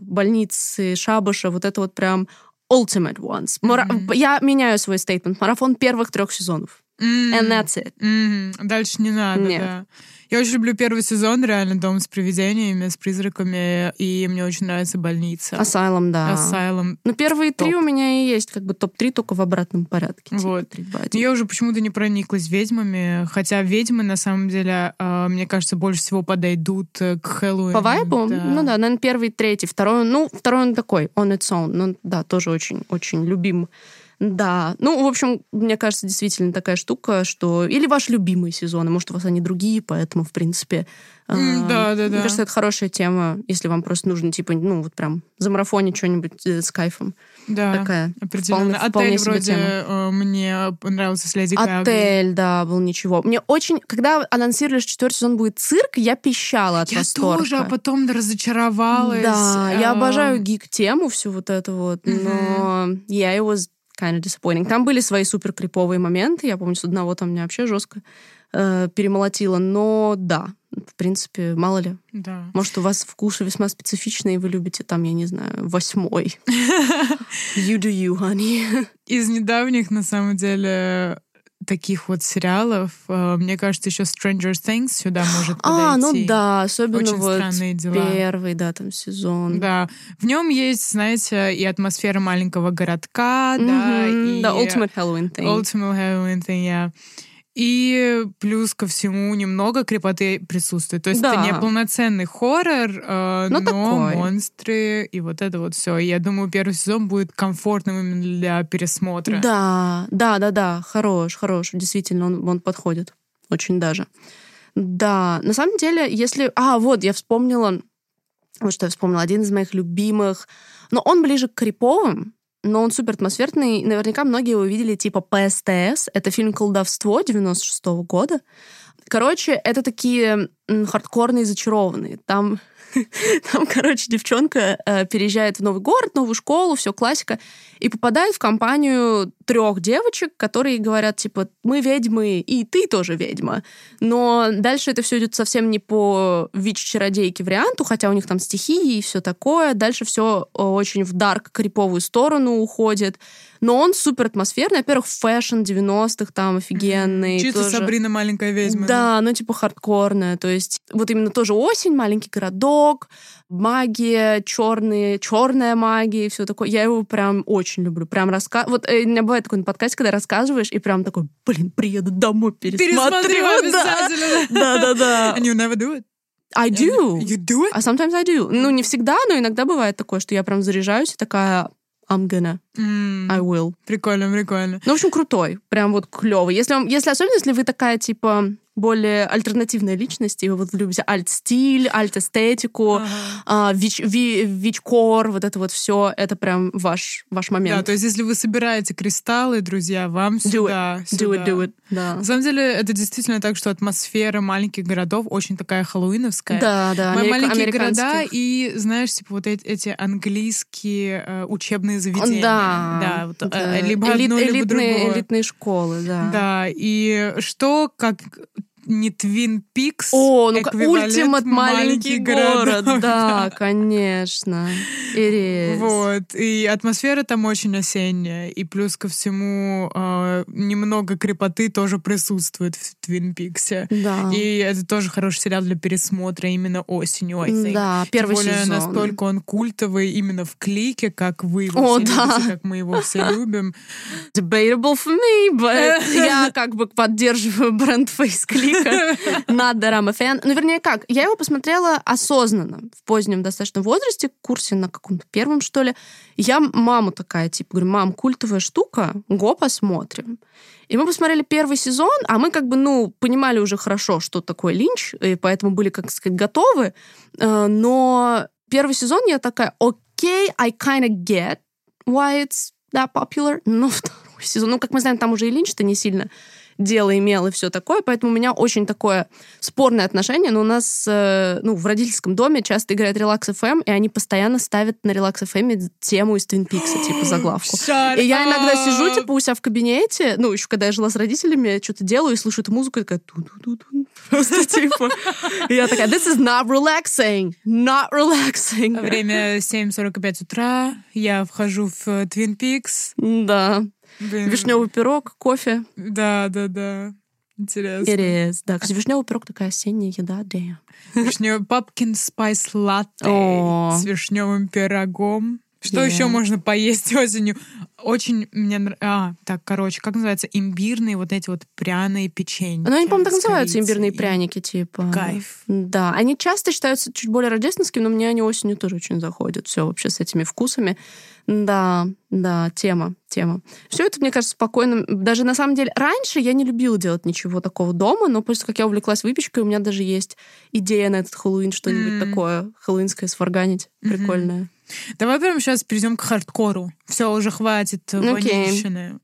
больницы, шабаша, вот это вот прям ultimate ones. Мара- Мгм. Я меняю свой стейтмент. Марафон первых трех сезонов. М. And that's it. Мгм. Дальше не надо, Нет. да. Я очень люблю первый сезон, реально, «Дом с привидениями», с призраками, и мне очень нравится «Больница». Asylum, да. Asylum. Ну, первые три Топ. у меня и есть как бы топ-3, только в обратном порядке. типа, Вот. три. Но Я уже почему-то не прониклась ведьмами, хотя ведьмы, на самом деле, э, мне кажется, больше всего подойдут э, к Хэллоуину. По вайбу? Да. Ну да, наверное, первый, третий. Второй, ну, второй он такой, on its own. Ну да, тоже очень-очень любим. Да. Ну, в общем, мне кажется, действительно такая штука, что... Или ваш любимый сезон, может, у вас они другие, поэтому, в принципе... М, а, да, да, Мне да. кажется, это хорошая тема, если вам просто нужно, типа, ну, вот прям замарафонить что-нибудь э, с кайфом. Да, Такая определенно. вполне- Отель вроде тема. э, мне понравился с Леди Гагой. Отель, да, был ничего. Мне очень... Когда анонсировали, что четвертый сезон будет цирк, я пищала от Я восторга. тоже, а потом разочаровалась. Да, я А, обожаю гик-тему, всю вот эту вот, но it was kind of disappointing. Там были свои супер криповые моменты, я помню, с одного там меня вообще жестко э, перемолотила. Но да, в принципе, мало ли. Да. Может, у вас вкусы весьма специфичные, и вы любите там, я не знаю, восьмой. You do you, honey. Из недавних, на самом деле, таких вот сериалов, э, мне кажется, еще Stranger Things сюда может А, ну подойти. да, особенно Очень вот странные дела. первый, да, там сезон. Да, в нем есть, знаете, и атмосфера маленького городка, да, Мгм, и Да, Ultimate Halloween thing. Ultimate Halloween thing, yeah. И плюс ко всему немного крепоты присутствует. То есть это Да. не полноценный хоррор, э, Но но, такой. монстры и вот это вот все. Я думаю, первый сезон будет комфортным именно для пересмотра. Да, да, да, да, хорош, хорош, действительно, он, он подходит, очень даже. Да, на самом деле, если... А, вот, я вспомнила, вот что я вспомнила, один из моих любимых, но он ближе к криповым, но он супер атмосферный. Наверняка многие его видели типа ПСТС. Это фильм «Колдовство» 96 года. Короче, это такие хардкорные зачарованные. Там, там короче, девчонка э, переезжает в новый город, новую школу, все классика, и попадает в компанию трех девочек, которые говорят, типа, мы ведьмы, и ты тоже ведьма. Но дальше это все идет совсем не по W.I.T.C.H.-чародейке варианту, хотя у них там стихии и все такое. Дальше все очень в dark криповую сторону уходит. Но он супер атмосферный. Во-первых, fashion 90-х там офигенный. Чисто тоже. Сабрина маленькая ведьма. Да, ну типа хардкорная. То есть вот именно тоже осень, маленький городок, магия, черные, черная магия и все такое. Я его прям очень люблю. Прям раска... Вот э, у меня бывает такой на подкасте, когда рассказываешь, и прям такой, блин, приеду домой, пересмотрю. Пересмотрю Да. обязательно. Да-да-да. And you never do it. I do. You do it? А sometimes I do. Ну, не всегда, но иногда бывает такое, что я прям заряжаюсь и такая I'm gonna, М, I will. Прикольно, прикольно. Ну, в общем, крутой. Прям вот клевый. Если, вам- если особенно, если вы такая, типа, более альтернативная личность, и вы вот любите альт-стиль, альт-эстетику, Ага. а, вич, ви- вич-кор, вот это вот все, это прям ваш, ваш Да, момент. то есть если вы собираете кристаллы, друзья, вам do сюда, it, do it, сюда. do it. Да. На самом деле, это действительно так, что атмосфера маленьких городов очень такая хэллоуиновская. Да, да. Мои америка- маленькие города и, знаешь, типа вот эти, эти английские э, учебные заведения. Да, Да, вот, э, да. либо Элит- одно, либо элитные, другое. элитные школы, да. Да, и что, как не Твин Пикс, О, ну ультимат маленький маленьких город, городов, да, конечно. Is. Вот, и атмосфера там очень осенняя, и плюс ко всему э, немного крепоты тоже присутствует в Твин Пиксе. Да. И это тоже хороший сериал для пересмотра именно осенью, I think. Да, первый Тем более, сезон. настолько он культовый именно в клике, как вы его О, все да. любите, как мы его все любим. Debatable for me, but я как бы поддерживаю бренд фейс-клика. Not that I'm a fan. Ну, вернее, как? Я его посмотрела осознанно, в позднем достаточно возрасте, курсе на каком-то первом, что ли. Я маму такая, типа, говорю, мам, культовая штука, го посмотрим. И мы посмотрели первый сезон, а мы как бы, ну, понимали уже хорошо, что такое линч, и поэтому были, как сказать, готовы. Э, Но первый сезон я такая, окей, I kind of get why it's that popular. Но второй сезон, ну, как мы знаем, там уже и линч-то не сильно дело имел и все такое, поэтому у меня очень такое спорное отношение, но у нас э, ну, в родительском доме часто играет Релакс FM, и они постоянно ставят на Релакс FM тему из Твин Пикса, типа заглавку. Shut И я иногда up. сижу, типа, у себя в кабинете, ну, еще когда я жила с родителями, я что-то делаю и слышу эту музыку, и такая ту-ту-ту-ту. Просто типа... И я такая, this is not relaxing, not relaxing. Время 7.45 утра, я вхожу в Твин Пикс. Да. Блин, Вишневый пирог, кофе. Да, да, да. Интересно. It is. Да, кстати, вишневый пирог такая осенняя еда, damn. Вишневый папкин спайс латте с вишневым пирогом. Что Yeah. еще можно поесть осенью? Очень мне нравится... А, так, короче, как называется? Имбирные вот эти вот пряные печенья. Ну, они, по-моему, так называются, имбирные пряники, типа. Кайф. Да, они часто считаются чуть более рождественскими, но мне они осенью тоже очень заходят. Все вообще с этими вкусами. Да, да, тема, тема. Все это, мне кажется, спокойно. Даже на самом деле, раньше я не любила делать ничего такого дома, но после как я увлеклась выпечкой, у меня даже есть идея на этот Хэллоуин что-нибудь М. такое хэллоуинское сварганить. Мгм. Прикольное. Давай прямо сейчас перейдем к хардкору. Все, уже хватит Окей. ванильщины.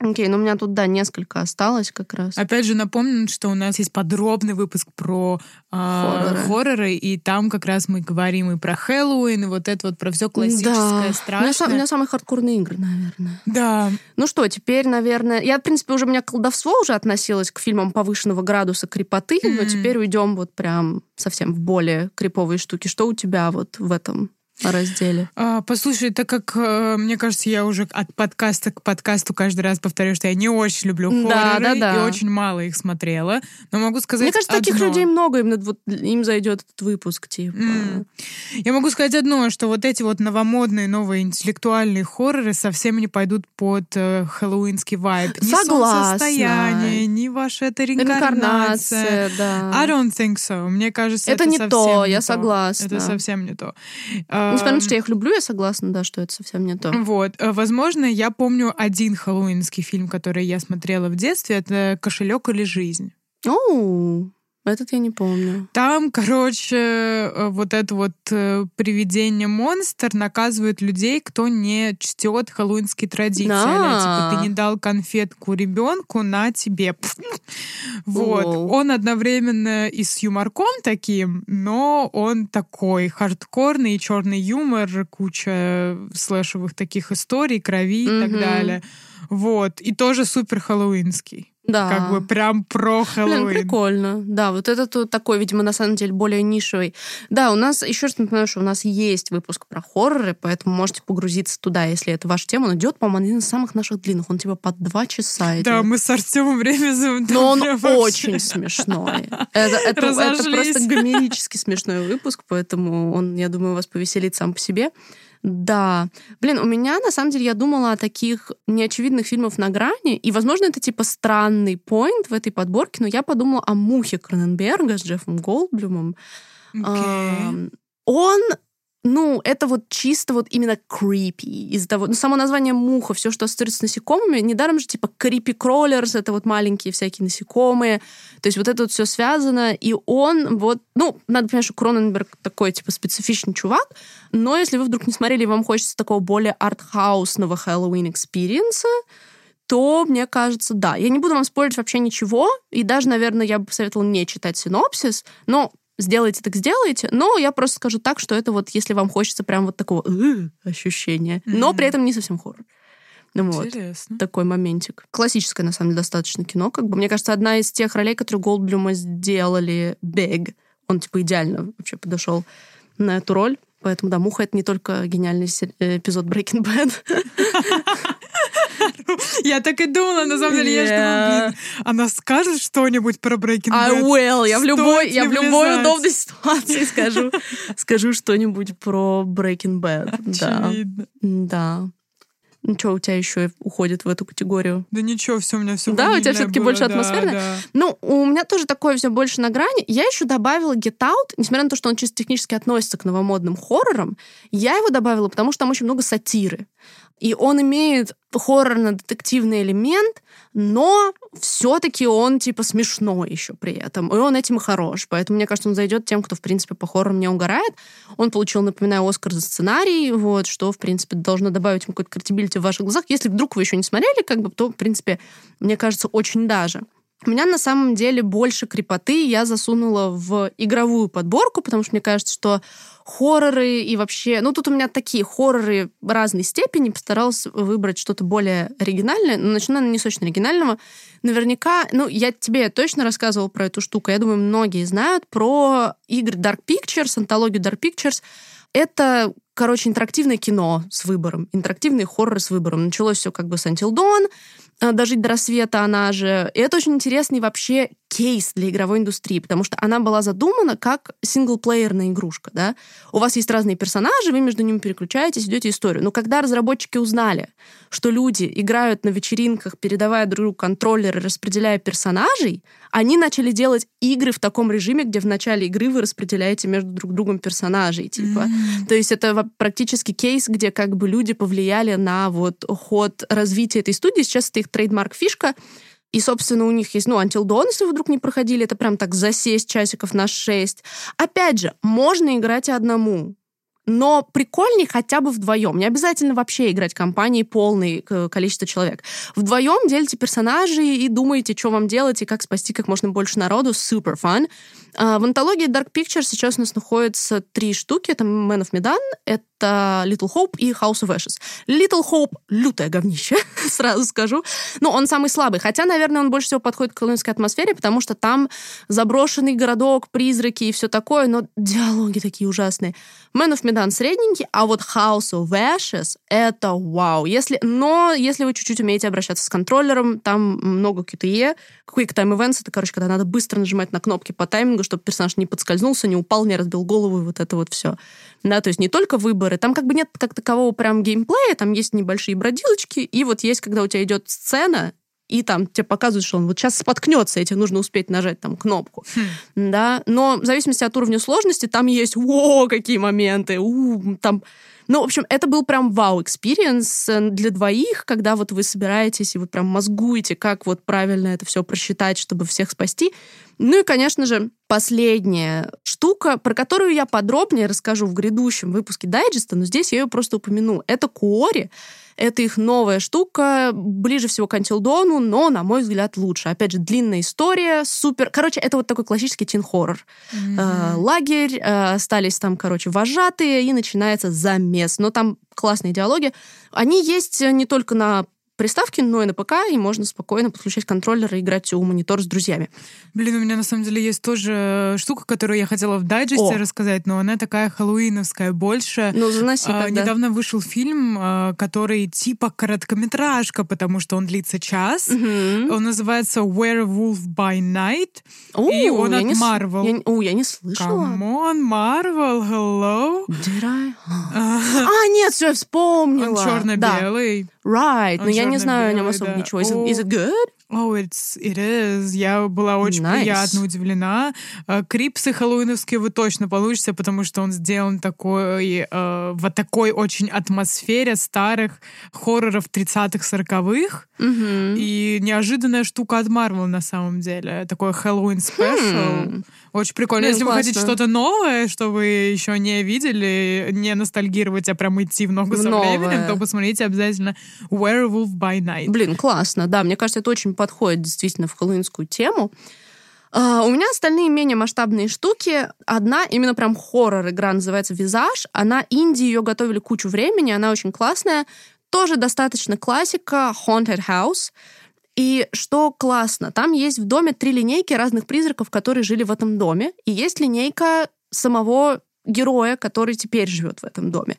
Окей, ну у меня тут, да, несколько осталось как раз. Опять же, напомню, что у нас есть подробный выпуск про э, хорроры. хорроры, и там как раз мы говорим и про Хэллоуин, и вот это вот про все классическое, да. страшное. У меня, у меня самые хардкорные игры, наверное. Да. Ну что, теперь, наверное... Я, в принципе, уже у меня колдовство уже относилось к фильмам повышенного градуса крепоты, mm-hmm. но теперь уйдем вот прям совсем в более криповые штуки. Что у тебя вот в этом разделе. А, послушай, так как, э, мне кажется, я уже от подкаста к подкасту каждый раз повторю, что я не очень люблю хорроры да, да, и очень мало их смотрела, но могу сказать Мне кажется, одно. таких людей много, именно вот им зайдет этот выпуск, типа. Mm. Я могу сказать одно, что вот эти вот новомодные, новые интеллектуальные хорроры совсем не пойдут под э, хэллоуинский вайб. Ни Согласна. состояние, ни ваша это реинкарнация. реинкарнация да. I don't think so. Мне кажется, это, это не то, не я то. согласна. Это совсем не то. Несмотря на то, что я их люблю, я согласна, да, что это совсем не то. Вот. Э, возможно, я помню один хэллоуинский фильм, который я смотрела в детстве. Это «Кошелек или жизнь». Оу, этот я не помню. Там, короче, э, вот это вот э, привидение-монстр наказывает людей, кто не чтет хэллоуинские традиции. Да. Типа, ты не дал конфетку ребенку, на тебе. Вот. Он одновременно и с юморком таким, но он такой хардкорный, черный юмор, куча слэшевых таких историй, крови и так далее. Вот. И тоже супер хэллоуинский. Да. Как бы прям про Хэллоуин. Блин, прикольно. Да, вот этот вот такой, видимо, на самом деле более нишевый. Да, у нас, еще раз напоминаю, что у нас есть выпуск про хорроры, поэтому можете погрузиться туда, если это ваша тема. Он идет, по-моему, один из самых наших длинных. Он типа по два часа идет. Да, мы с Артемом время. Но он очень смешной. Это, это, это просто гомерически смешной выпуск, поэтому он, я думаю, вас повеселит сам по себе. Да. Блин, у меня, на самом деле, я думала о таких неочевидных фильмах на грани, и, возможно, это, типа, странный поинт в этой подборке, но я подумала о «Мухе» Кроненберга с Джеффом Голдблюмом. Okay. Он ну, это вот чисто вот именно creepy. Из-за того, ну, само название муха, все, что ассоциируется с насекомыми, недаром же типа creepy crawlers, это вот маленькие всякие насекомые. То есть вот это вот все связано, и он вот, ну, надо понимать, что Кроненберг такой типа специфичный чувак, но если вы вдруг не смотрели, и вам хочется такого более артхаусного Halloween experience а, то, мне кажется, да. Я не буду вам спойлерить вообще ничего, и даже, наверное, я бы посоветовала не читать синопсис, но сделайте так сделайте, но я просто скажу так, что это вот если вам хочется прям вот такого ощущения, но при этом не совсем хоррор. Ну, вот. Такой моментик. Классическое, на самом деле, достаточно кино. Как бы, мне кажется, одна из тех ролей, которые Голдблюма сделали big. Он, типа, идеально вообще подошел на эту роль. Поэтому, да, «Муха» — это не только гениальный эпизод Breaking Bad. Я так и думала, на самом деле, я блин, она скажет что-нибудь про Breaking Bad. I will. Я в любой, я в любой удобной ситуации скажу, скажу что-нибудь про Breaking Bad. Да. Да. Ну, что у тебя еще уходит в эту категорию? Да ничего, все у меня все Да, у тебя все-таки больше атмосферно. Да, да. Ну, у меня тоже такое все больше на грани. Я еще добавила Get Out, несмотря на то, что он чисто технически относится к новомодным хоррорам, я его добавила, потому что там очень много сатиры. И он имеет хоррорно-детективный элемент, но все-таки он типа смешной еще при этом. И он этим хорош. Поэтому, мне кажется, он зайдет тем, кто, в принципе, по хоррорам не угорает. Он получил, напоминаю, Оскар за сценарий, вот, что, в принципе, должно добавить ему какой-то кредибилити в ваших глазах. Если вдруг вы еще не смотрели, как бы, то, в принципе, мне кажется, очень даже. У меня на самом деле больше крепоты я засунула в игровую подборку, потому что мне кажется, что хорроры и вообще... Ну, тут у меня такие хорроры разной степени. Постаралась выбрать что-то более оригинальное. Но начну, наверное, не с очень оригинального. Наверняка... Ну, я тебе точно рассказывала про эту штуку. Я думаю, многие знают про игры Dark Pictures, антологию Dark Pictures. Это короче, интерактивное кино с выбором, интерактивный хоррор с выбором. Началось все как бы с Until Dawn, «Дожить до рассвета» она же. И это очень интересный вообще кейс для игровой индустрии, потому что она была задумана как синглплеерная игрушка, да. У вас есть разные персонажи, вы между ними переключаетесь, идете историю. Но когда разработчики узнали, что люди играют на вечеринках, передавая друг другу контроллеры, распределяя персонажей, они начали делать игры в таком режиме, где в начале игры вы распределяете между друг другом персонажей, типа. Mm-hmm. То есть это практически кейс, где как бы люди повлияли на вот ход развития этой студии. Сейчас это их трейдмарк-фишка. И, собственно, у них есть, ну, Dawn, если вы вдруг не проходили, это прям так засесть часиков на 6. Опять же, можно играть одному. но прикольней хотя бы вдвоем. Не обязательно вообще играть компанией полное количество человек. Вдвоем делите персонажей и думаете, что вам делать и как спасти как можно больше народу. Super fun. А, в антологии Dark Pictures сейчас у нас находится три штуки. Это Man of Medan, это Little Hope и House of Ashes. Little Hope — лютое говнище, сразу скажу. Но он самый слабый. Хотя, наверное, он больше всего подходит к колониальской атмосфере, потому что там заброшенный городок, призраки и все такое, но диалоги такие ужасные. Man of Medan средненький, а вот House of Ashes — это вау. Если, но если вы чуть-чуть умеете обращаться с контроллером, там много QTE. Quick Time Events — это, короче, когда надо быстро нажимать на кнопки по таймингу, чтобы персонаж не подскользнулся, не упал, не разбил голову, и вот это вот все. Да, то есть не только выборы, там как бы нет как такового прям геймплея, там есть небольшие бродилочки, и вот есть, когда у тебя идет сцена, и там тебе показывают, что он вот сейчас споткнется, и тебе нужно успеть нажать там кнопку. Хм. Да, но в зависимости от уровня сложности там есть, о, какие моменты, у, там ну, в общем, это был прям wow-experience э, для двоих, когда вот вы собираетесь и вот прям мозгуете, как вот правильно это все просчитать, чтобы всех спасти. Ну и, конечно же, последняя штука, про которую я подробнее расскажу в грядущем выпуске дайджеста, но здесь я ее просто упомяну. Это Quarry. Это их новая штука, ближе всего к Антилдону, но, на мой взгляд, лучше. Опять же, длинная история, супер... Короче, это вот такой классический тин-хоррор. Mm-hmm. Э, лагерь, э, остались там, короче, вожатые, и начинается замес. Но там классные диалоги. Они есть не только на приставки, но и на ПК, и можно спокойно подключать контроллер и играть у монитор с друзьями. Блин, у меня на самом деле есть тоже штука, которую я хотела в дайджесте О. рассказать, но она такая хэллоуиновская больше. Ну, заноси а, тогда. Недавно вышел фильм, а, который типа короткометражка, потому что он длится час. Угу. Он называется Werewolf by Night. О, и он от Marvel. Я, о, я не слышала. On, Marvel, hello. Did I? а, нет, все, я вспомнила. Он черно-белый. Да. Right, но я не знаю о нем особо да. ничего. Is it, is it good? Oh, it's, it is. Я была очень nice. приятно удивлена. Э, Крипсы хэллоуиновские вы точно получите, потому что он сделан такой, э, в такой очень атмосфере старых хорроров 30-х, 40-х. Mm-hmm. И неожиданная штука от Marvel на самом деле. Такой Хэллоуин спешл. Hmm. Очень прикольно. Блин, Если классно. вы хотите что-то новое, что вы еще не видели, не ностальгировать, а прям идти в ногу со Новое. временем, то посмотрите обязательно Werewolf by Night. Блин, классно. Да, мне кажется, это очень подходит действительно в хэллоуинскую тему. Uh, у меня остальные менее масштабные штуки. Одна именно прям хоррор-игра называется «Визаж». Она инди, ее готовили кучу времени, она очень классная. Тоже достаточно классика «Haunted House». И что классно, там есть в доме три линейки разных призраков, которые жили в этом доме, и есть линейка самого героя, который теперь живет в этом доме.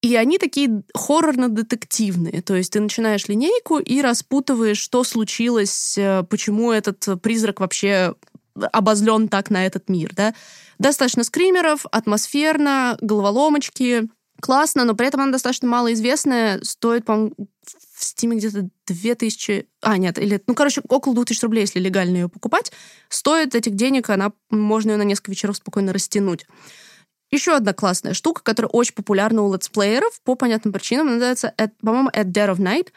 И они такие хоррорно-детективные. То есть ты начинаешь линейку и распутываешь, что случилось, э, почему этот призрак вообще обозлен так на этот мир. Да? Достаточно скримеров, атмосферно, головоломочки. Классно, но при этом она достаточно малоизвестная. Стоит, по-моему, в Стиме где-то 2000... А, нет, или, ну, короче, около 2000 рублей, если легально ее покупать. Стоит этих денег, она можно ее на несколько вечеров спокойно растянуть. Еще одна классная штука, которая очень популярна у летсплееров по понятным причинам, называется, по-моему, At Dead of Night.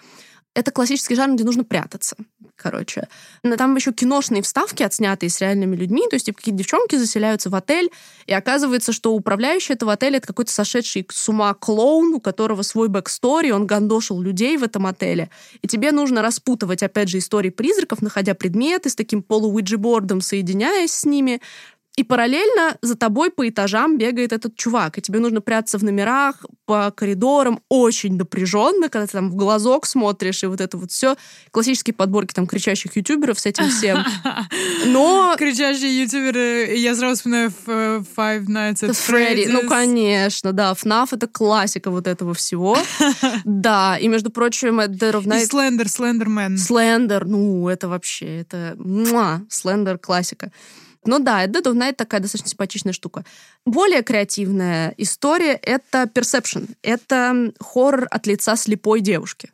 Это классический жанр, где нужно прятаться, короче. Но там еще киношные вставки, отснятые с реальными людьми, то есть типа, какие-то девчонки заселяются в отель, и оказывается, что управляющий этого отеля это какой-то сошедший с ума клоун, у которого свой backstory, он гандошил людей в этом отеле. И тебе нужно распутывать, опять же, истории призраков, находя предметы с таким полу-уиджи-бордом, соединяясь с ними, и параллельно за тобой по этажам бегает этот чувак, и тебе нужно прятаться в номерах, по коридорам, очень напряженно, когда ты там в глазок смотришь, и вот это вот все. Классические подборки там кричащих ютуберов с этим всем. Но... Кричащие ютуберы, я сразу вспоминаю Five Nights at Freddy's. Ну, конечно, да. FNAF — это классика вот этого всего. Да, и, между прочим, of Night... И Slender, Slenderman. Slender, ну, это вообще, это... Slender — классика. Ну да, Dead of такая достаточно симпатичная штука. Более креативная история — это Perception. Это хоррор от лица слепой девушки.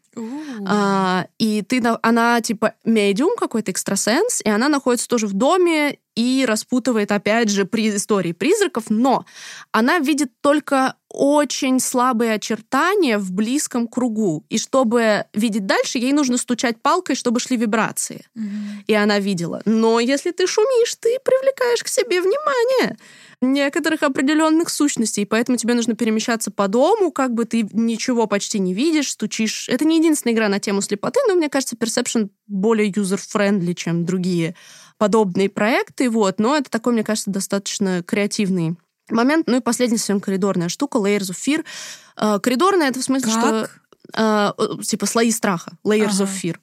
А, и ты, она типа медиум какой-то, экстрасенс, и она находится тоже в доме, и распутывает, опять же, при истории призраков, но она видит только очень слабые очертания в близком кругу. И чтобы видеть дальше, ей нужно стучать палкой, чтобы шли вибрации. Мгм. И она видела. Но если ты шумишь, ты привлекаешь к себе внимание некоторых определенных сущностей, поэтому тебе нужно перемещаться по дому, как бы ты ничего почти не видишь, стучишь. Это не единственная игра на тему слепоты, но мне кажется, Perception более user-friendly, чем другие подобные проекты, вот. Но это такой, мне кажется, достаточно креативный момент. Ну и последняя совсем коридорная штука, Layers of Fear. Э, Коридорная — это в смысле, что Как? э, э, типа слои страха, layers of Ага. fear.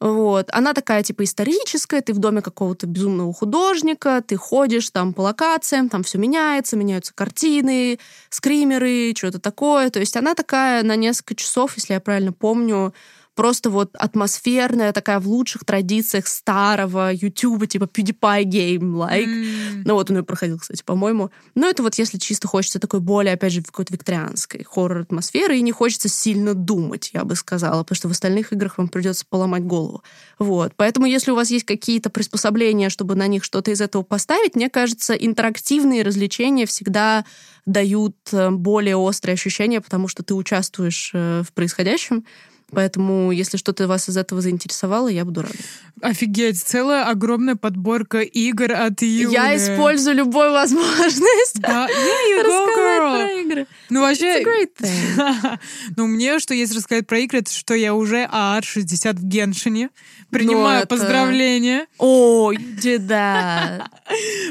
Вот. Она такая, типа, историческая, ты в доме какого-то безумного художника, ты ходишь там по локациям, там все меняется, меняются картины, скримеры, что-то такое. То есть она такая на несколько часов, если я правильно помню, просто вот атмосферная, такая в лучших традициях старого Ютуба, типа PewDiePie Game, like. М. Ну вот он ее проходил, кстати, по-моему. Но это вот если чисто хочется такой более, опять же, какой-то викторианской хоррор-атмосферы, и не хочется сильно думать, я бы сказала, потому что в остальных играх вам придется поломать голову. Вот. Поэтому если у вас есть какие-то приспособления, чтобы на них что-то из этого поставить, мне кажется, интерактивные развлечения всегда дают э, более острые ощущения, потому что ты участвуешь э, в происходящем. Поэтому, если что-то вас из этого заинтересовало, я буду рада. Офигеть, целая огромная подборка игр от Юли. Я использую любую возможность Да, рассказать про игры. Ну, вообще... ну, мне что есть рассказать про игры, это что я уже ААР-60 в Геншине. Принимаю Ну, это- поздравления. О, you did that.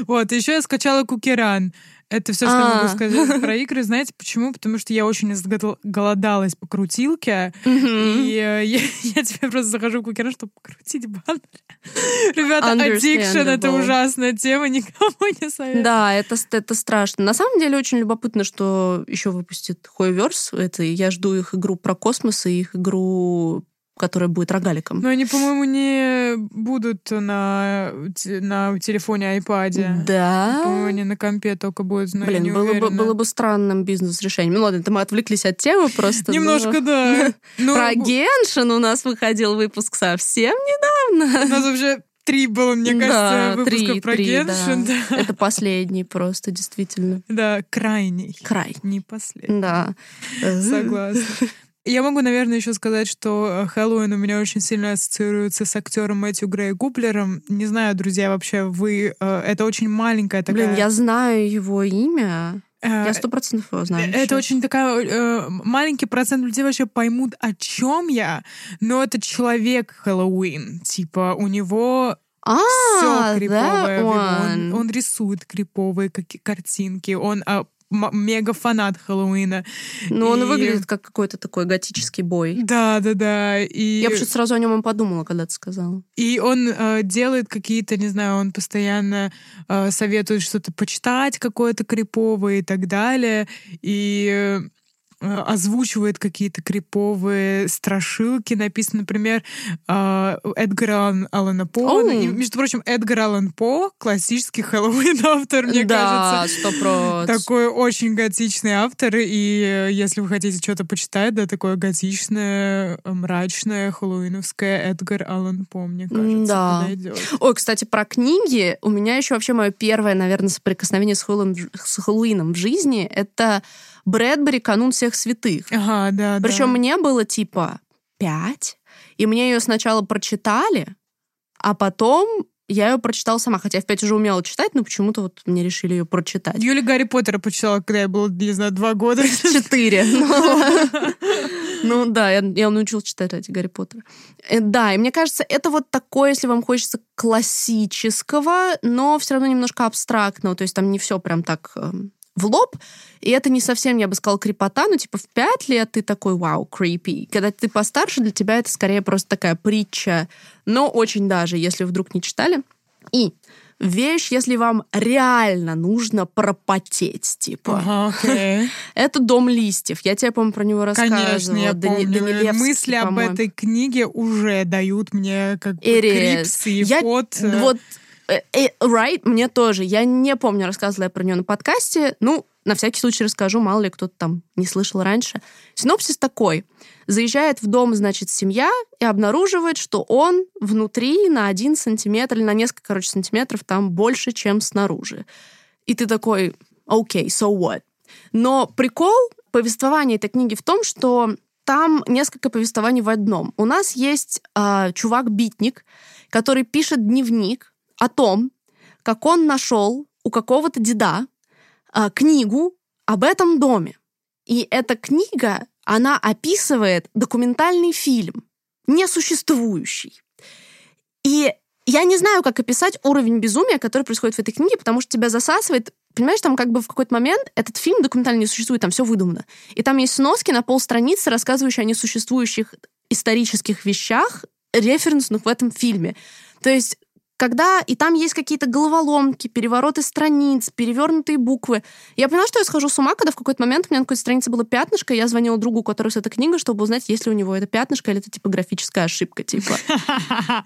Вот, еще я скачала Кукеран. Это все, что я А. могу сказать про игры. Знаете почему? Потому что я очень голодалась по крутилке. И э, я, я теперь просто захожу в Кукеран, чтобы покрутить баннер. Ребята, addiction — это ужасная тема, никому не советую. Да, это, это страшно. На самом деле очень любопытно, что еще выпустит Хойверс. Это я жду их игру про космос и их игру, которая будет рогаликом. Но они, по-моему, не будут на, на телефоне, айпаде. Да. По-моему, они на компе только будут, но Блин, не было бы, было бы странным бизнес-решением. Ну ладно, это мы отвлеклись от темы просто. но- Немножко, да. Ну, Про Геншин у нас выходил выпуск совсем У недавно. нас вообще три было, мне Да, кажется, выпуска три, про три, Геншин. да. Да. Это последний просто, действительно. Да, крайний. Край. Не последний. Да. Согласна. Я могу, наверное, еще сказать, что э, Хэллоуин у меня очень сильно ассоциируется с актером Мэтью Грей Гублером. Не знаю, друзья, вообще вы... э, Это очень маленькая такая... Блин, я знаю его имя. э, Я сто процентов его знаю. Это сейчас. очень такая э, маленький процент людей вообще поймут, о чем я, но это человек Хэллоуин. Типа у него А, все криповое. Он, он рисует криповые картинки. Он а, мега фанат Хэллоуина. Ну, он И- выглядит как какой-то такой готический бой. Да, да, да. И, Я почему-то сразу о нем и подумала, когда ты сказала. и он э, делает какие-то, не знаю, он постоянно э, советует что-то почитать, какое-то криповое и так далее. И э, озвучивает какие-то криповые страшилки. Написано, например, э, Эдгара Аллан- Аллана По. И, между прочим, Эдгар Аллан По — классический Хэллоуин автор, мне да, кажется. процентов. Такой очень готичный автор, и э, если вы хотите что-то почитать, да, такое готичное, э, мрачное, хэллоуиновское Эдгар Аллан По, мне кажется, Да. подойдет. Ой, кстати, про книги. У меня еще вообще мое первое, наверное, соприкосновение с Хэллоуином, с Хэллоуином в жизни — это Брэдбери «Канун всех святых». Ага, да, Причем да. мне было типа пять, и мне ее сначала прочитали, а потом я ее прочитала сама. Хотя я в пять уже умела читать, но почему-то вот мне решили ее прочитать. Юля Гарри Поттера почитала, когда я была, не знаю, два года. Четыре. Ну, Ну да, я, я научилась читать эти Гарри Поттера. Э, Да, и мне кажется, это вот такое, если вам хочется классического, но все равно немножко абстрактного. То есть там не все прям так эм, в лоб. И это не совсем, я бы сказала, крепота, но типа в пять лет ты такой, вау, creepy. Когда ты постарше, для тебя это скорее просто такая притча, но очень даже, если вдруг не читали. И вещь, если вам реально нужно пропотеть, типа. Ага, окей. Это «Дом листьев». Я тебе, по-моему, про него рассказывала. Конечно, я Дани- помню. Мысли об этой книге уже дают мне как бы It is. крипс и Я- пот. э, Вот, right, мне тоже. Я не помню, рассказывала я про нее на подкасте. Ну, На всякий случай расскажу, мало ли кто-то там не слышал раньше. Синопсис такой. Заезжает в дом, значит, семья и обнаруживает, что он внутри на один сантиметр или на несколько, короче, сантиметров там больше, чем снаружи. И ты такой, окей, okay, so what? Но прикол повествования этой книги в том, что там несколько повествований в одном. У нас есть э, чувак-битник, который пишет дневник о том, как он нашел у какого-то деда э, книгу об этом доме. И эта книга, она описывает документальный фильм, несуществующий. И я не знаю, как описать уровень безумия, который происходит в этой книге, потому что тебя засасывает. Понимаешь, там как бы в какой-то момент этот фильм документально не существует, там все выдумано. И там есть сноски на полстраницы, рассказывающие о несуществующих исторических вещах, референсных в этом фильме. То есть когда и там есть какие-то головоломки, перевороты страниц, перевернутые буквы. Я поняла, что я схожу с ума, когда в какой-то момент у меня на какой-то странице было пятнышко, и я звонила другу, у которого эта книга, чтобы узнать, есть ли у него это пятнышко или это типографическая ошибка, типа.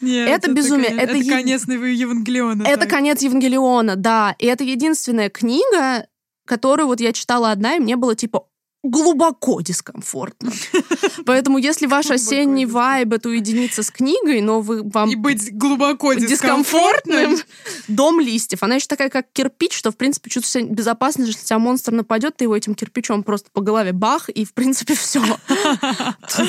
Это безумие. Это конец Евангелиона. Это конец Евангелиона, да. И это единственная книга, которую вот я читала одна, и мне было типа, глубоко дискомфортно. Поэтому если ваш осенний вайб это уединиться с книгой, но вы вам... И быть глубоко дискомфортным. Дом листьев. Она еще такая, как кирпич, что, в принципе, чувствуешь себя безопасно, если тебя монстр нападет, ты его этим кирпичом просто по голове бах, и, в принципе, все.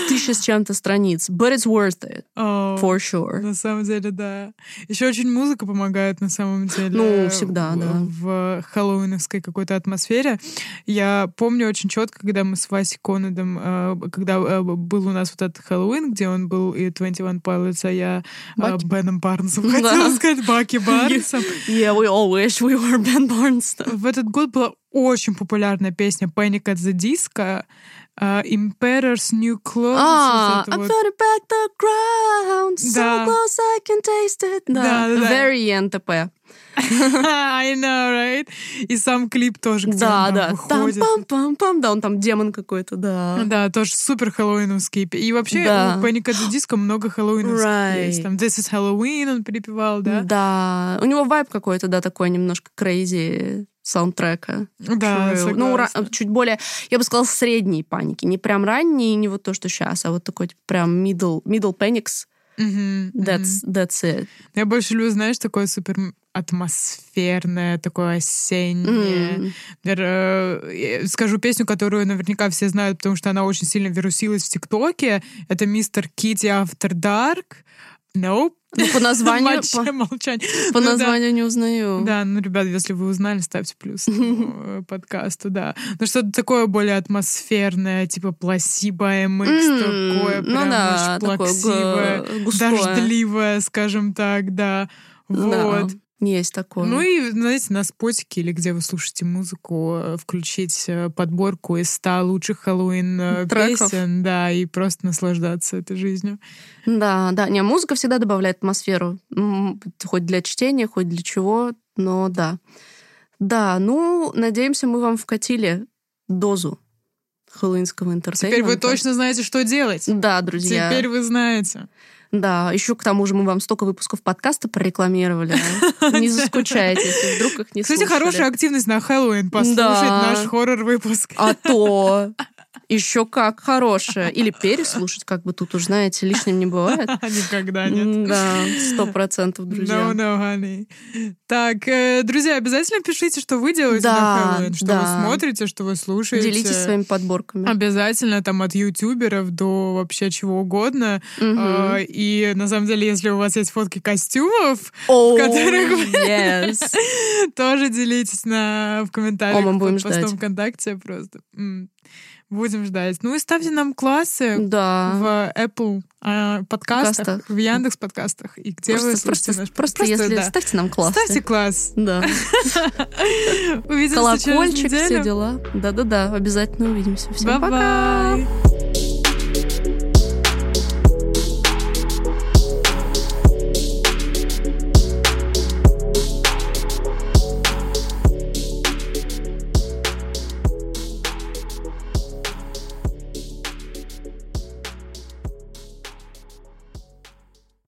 Тысяча с чем-то страниц. But it's worth it. For sure. На самом деле, да. Еще очень музыка помогает, на самом деле. Ну, всегда, да. В хэллоуиновской какой-то атмосфере. Я помню очень четко, когда мы с Васей Конадом, э, когда э, был у нас вот этот Хэллоуин, где он был и 21 Pilots, а я э, Беном Барнсом, хотела сказать, Баки Барнсом. Yeah, we all wish we were Ben Barnes. В этот год была очень популярная песня Panic at the Disco, uh, Emperor's New Clothes. А, I'm вот. back the ground, so да. close I can taste it. Да, да, да. Very НТП. I know, right? И сам клип тоже, где да, он да. выходит. Там, пам, пам, пам, да, он там демон какой-то, да. Да, тоже супер хэллоуиновский. И вообще да. у the Disco много хэллоуиновских right. есть. Там This is Halloween он перепевал, да? Да. У него вайб какой-то, да, такой немножко crazy саундтрека. Да, Ну, чуть более, я бы сказала, средней паники. Не прям ранней, не вот то, что сейчас, а вот такой прям middle, middle panics. Mm-hmm, that's, mm-hmm. that's it. Я больше люблю, знаешь, такое супер атмосферное, такое осеннее. Mm. Скажу песню, которую наверняка все знают, потому что она очень сильно вирусилась в ТикТоке. Это «Мистер Китти After Dark». Nope. Ну, по названию... по, молчание. По ну, названию да. не узнаю. Да, ну, ребят, если вы узнали, ставьте плюс э, подкасту, да. Ну, что-то такое более атмосферное, типа пласибо mm, такое ну, прям очень плаксивое, дождливое, скажем так, да. Вот. Есть такое. Ну и, знаете, на спотике или где вы слушаете музыку, э, включить э, подборку из 100 лучших Хэллоуин э, песен, да, и просто наслаждаться этой жизнью. Да, да. Не, музыка всегда добавляет атмосферу. Хоть для чтения, хоть для чего, но да. Да, ну, надеемся, мы вам вкатили дозу хэллоуинского entertainment а. Теперь вы точно знаете, что делать. Да, друзья. Теперь вы знаете. Да, еще к тому же мы вам столько выпусков подкаста прорекламировали. Не заскучайте, если вдруг их не Кстати, хорошая активность на Хэллоуин послушать наш хоррор-выпуск. А то еще как хорошая. Или переслушать, как бы тут уж, знаете, лишним не бывает. Никогда нет. Да, сто процентов, друзья. No, no, honey. Так, э, друзья, обязательно пишите, что вы делаете да, на Хэллоуин, что да. вы смотрите, что вы слушаете. Делитесь своими подборками. Обязательно, там, от ютуберов до вообще чего угодно. Угу. И, на самом деле, если у вас есть фотки костюмов, oh, в которых вы yes. тоже делитесь на, в комментариях будем под постом ждать. ВКонтакте просто. Будем ждать. Ну и ставьте нам классы да. в Apple э, подкастах, подкастах, в Яндекс подкастах и где просто, вы слушаете просто, наш Просто, просто если да. ставьте нам классы. Ставьте класс. Да. Увидимся Колокольчик, все дела. Да-да-да, обязательно увидимся. Всем пока!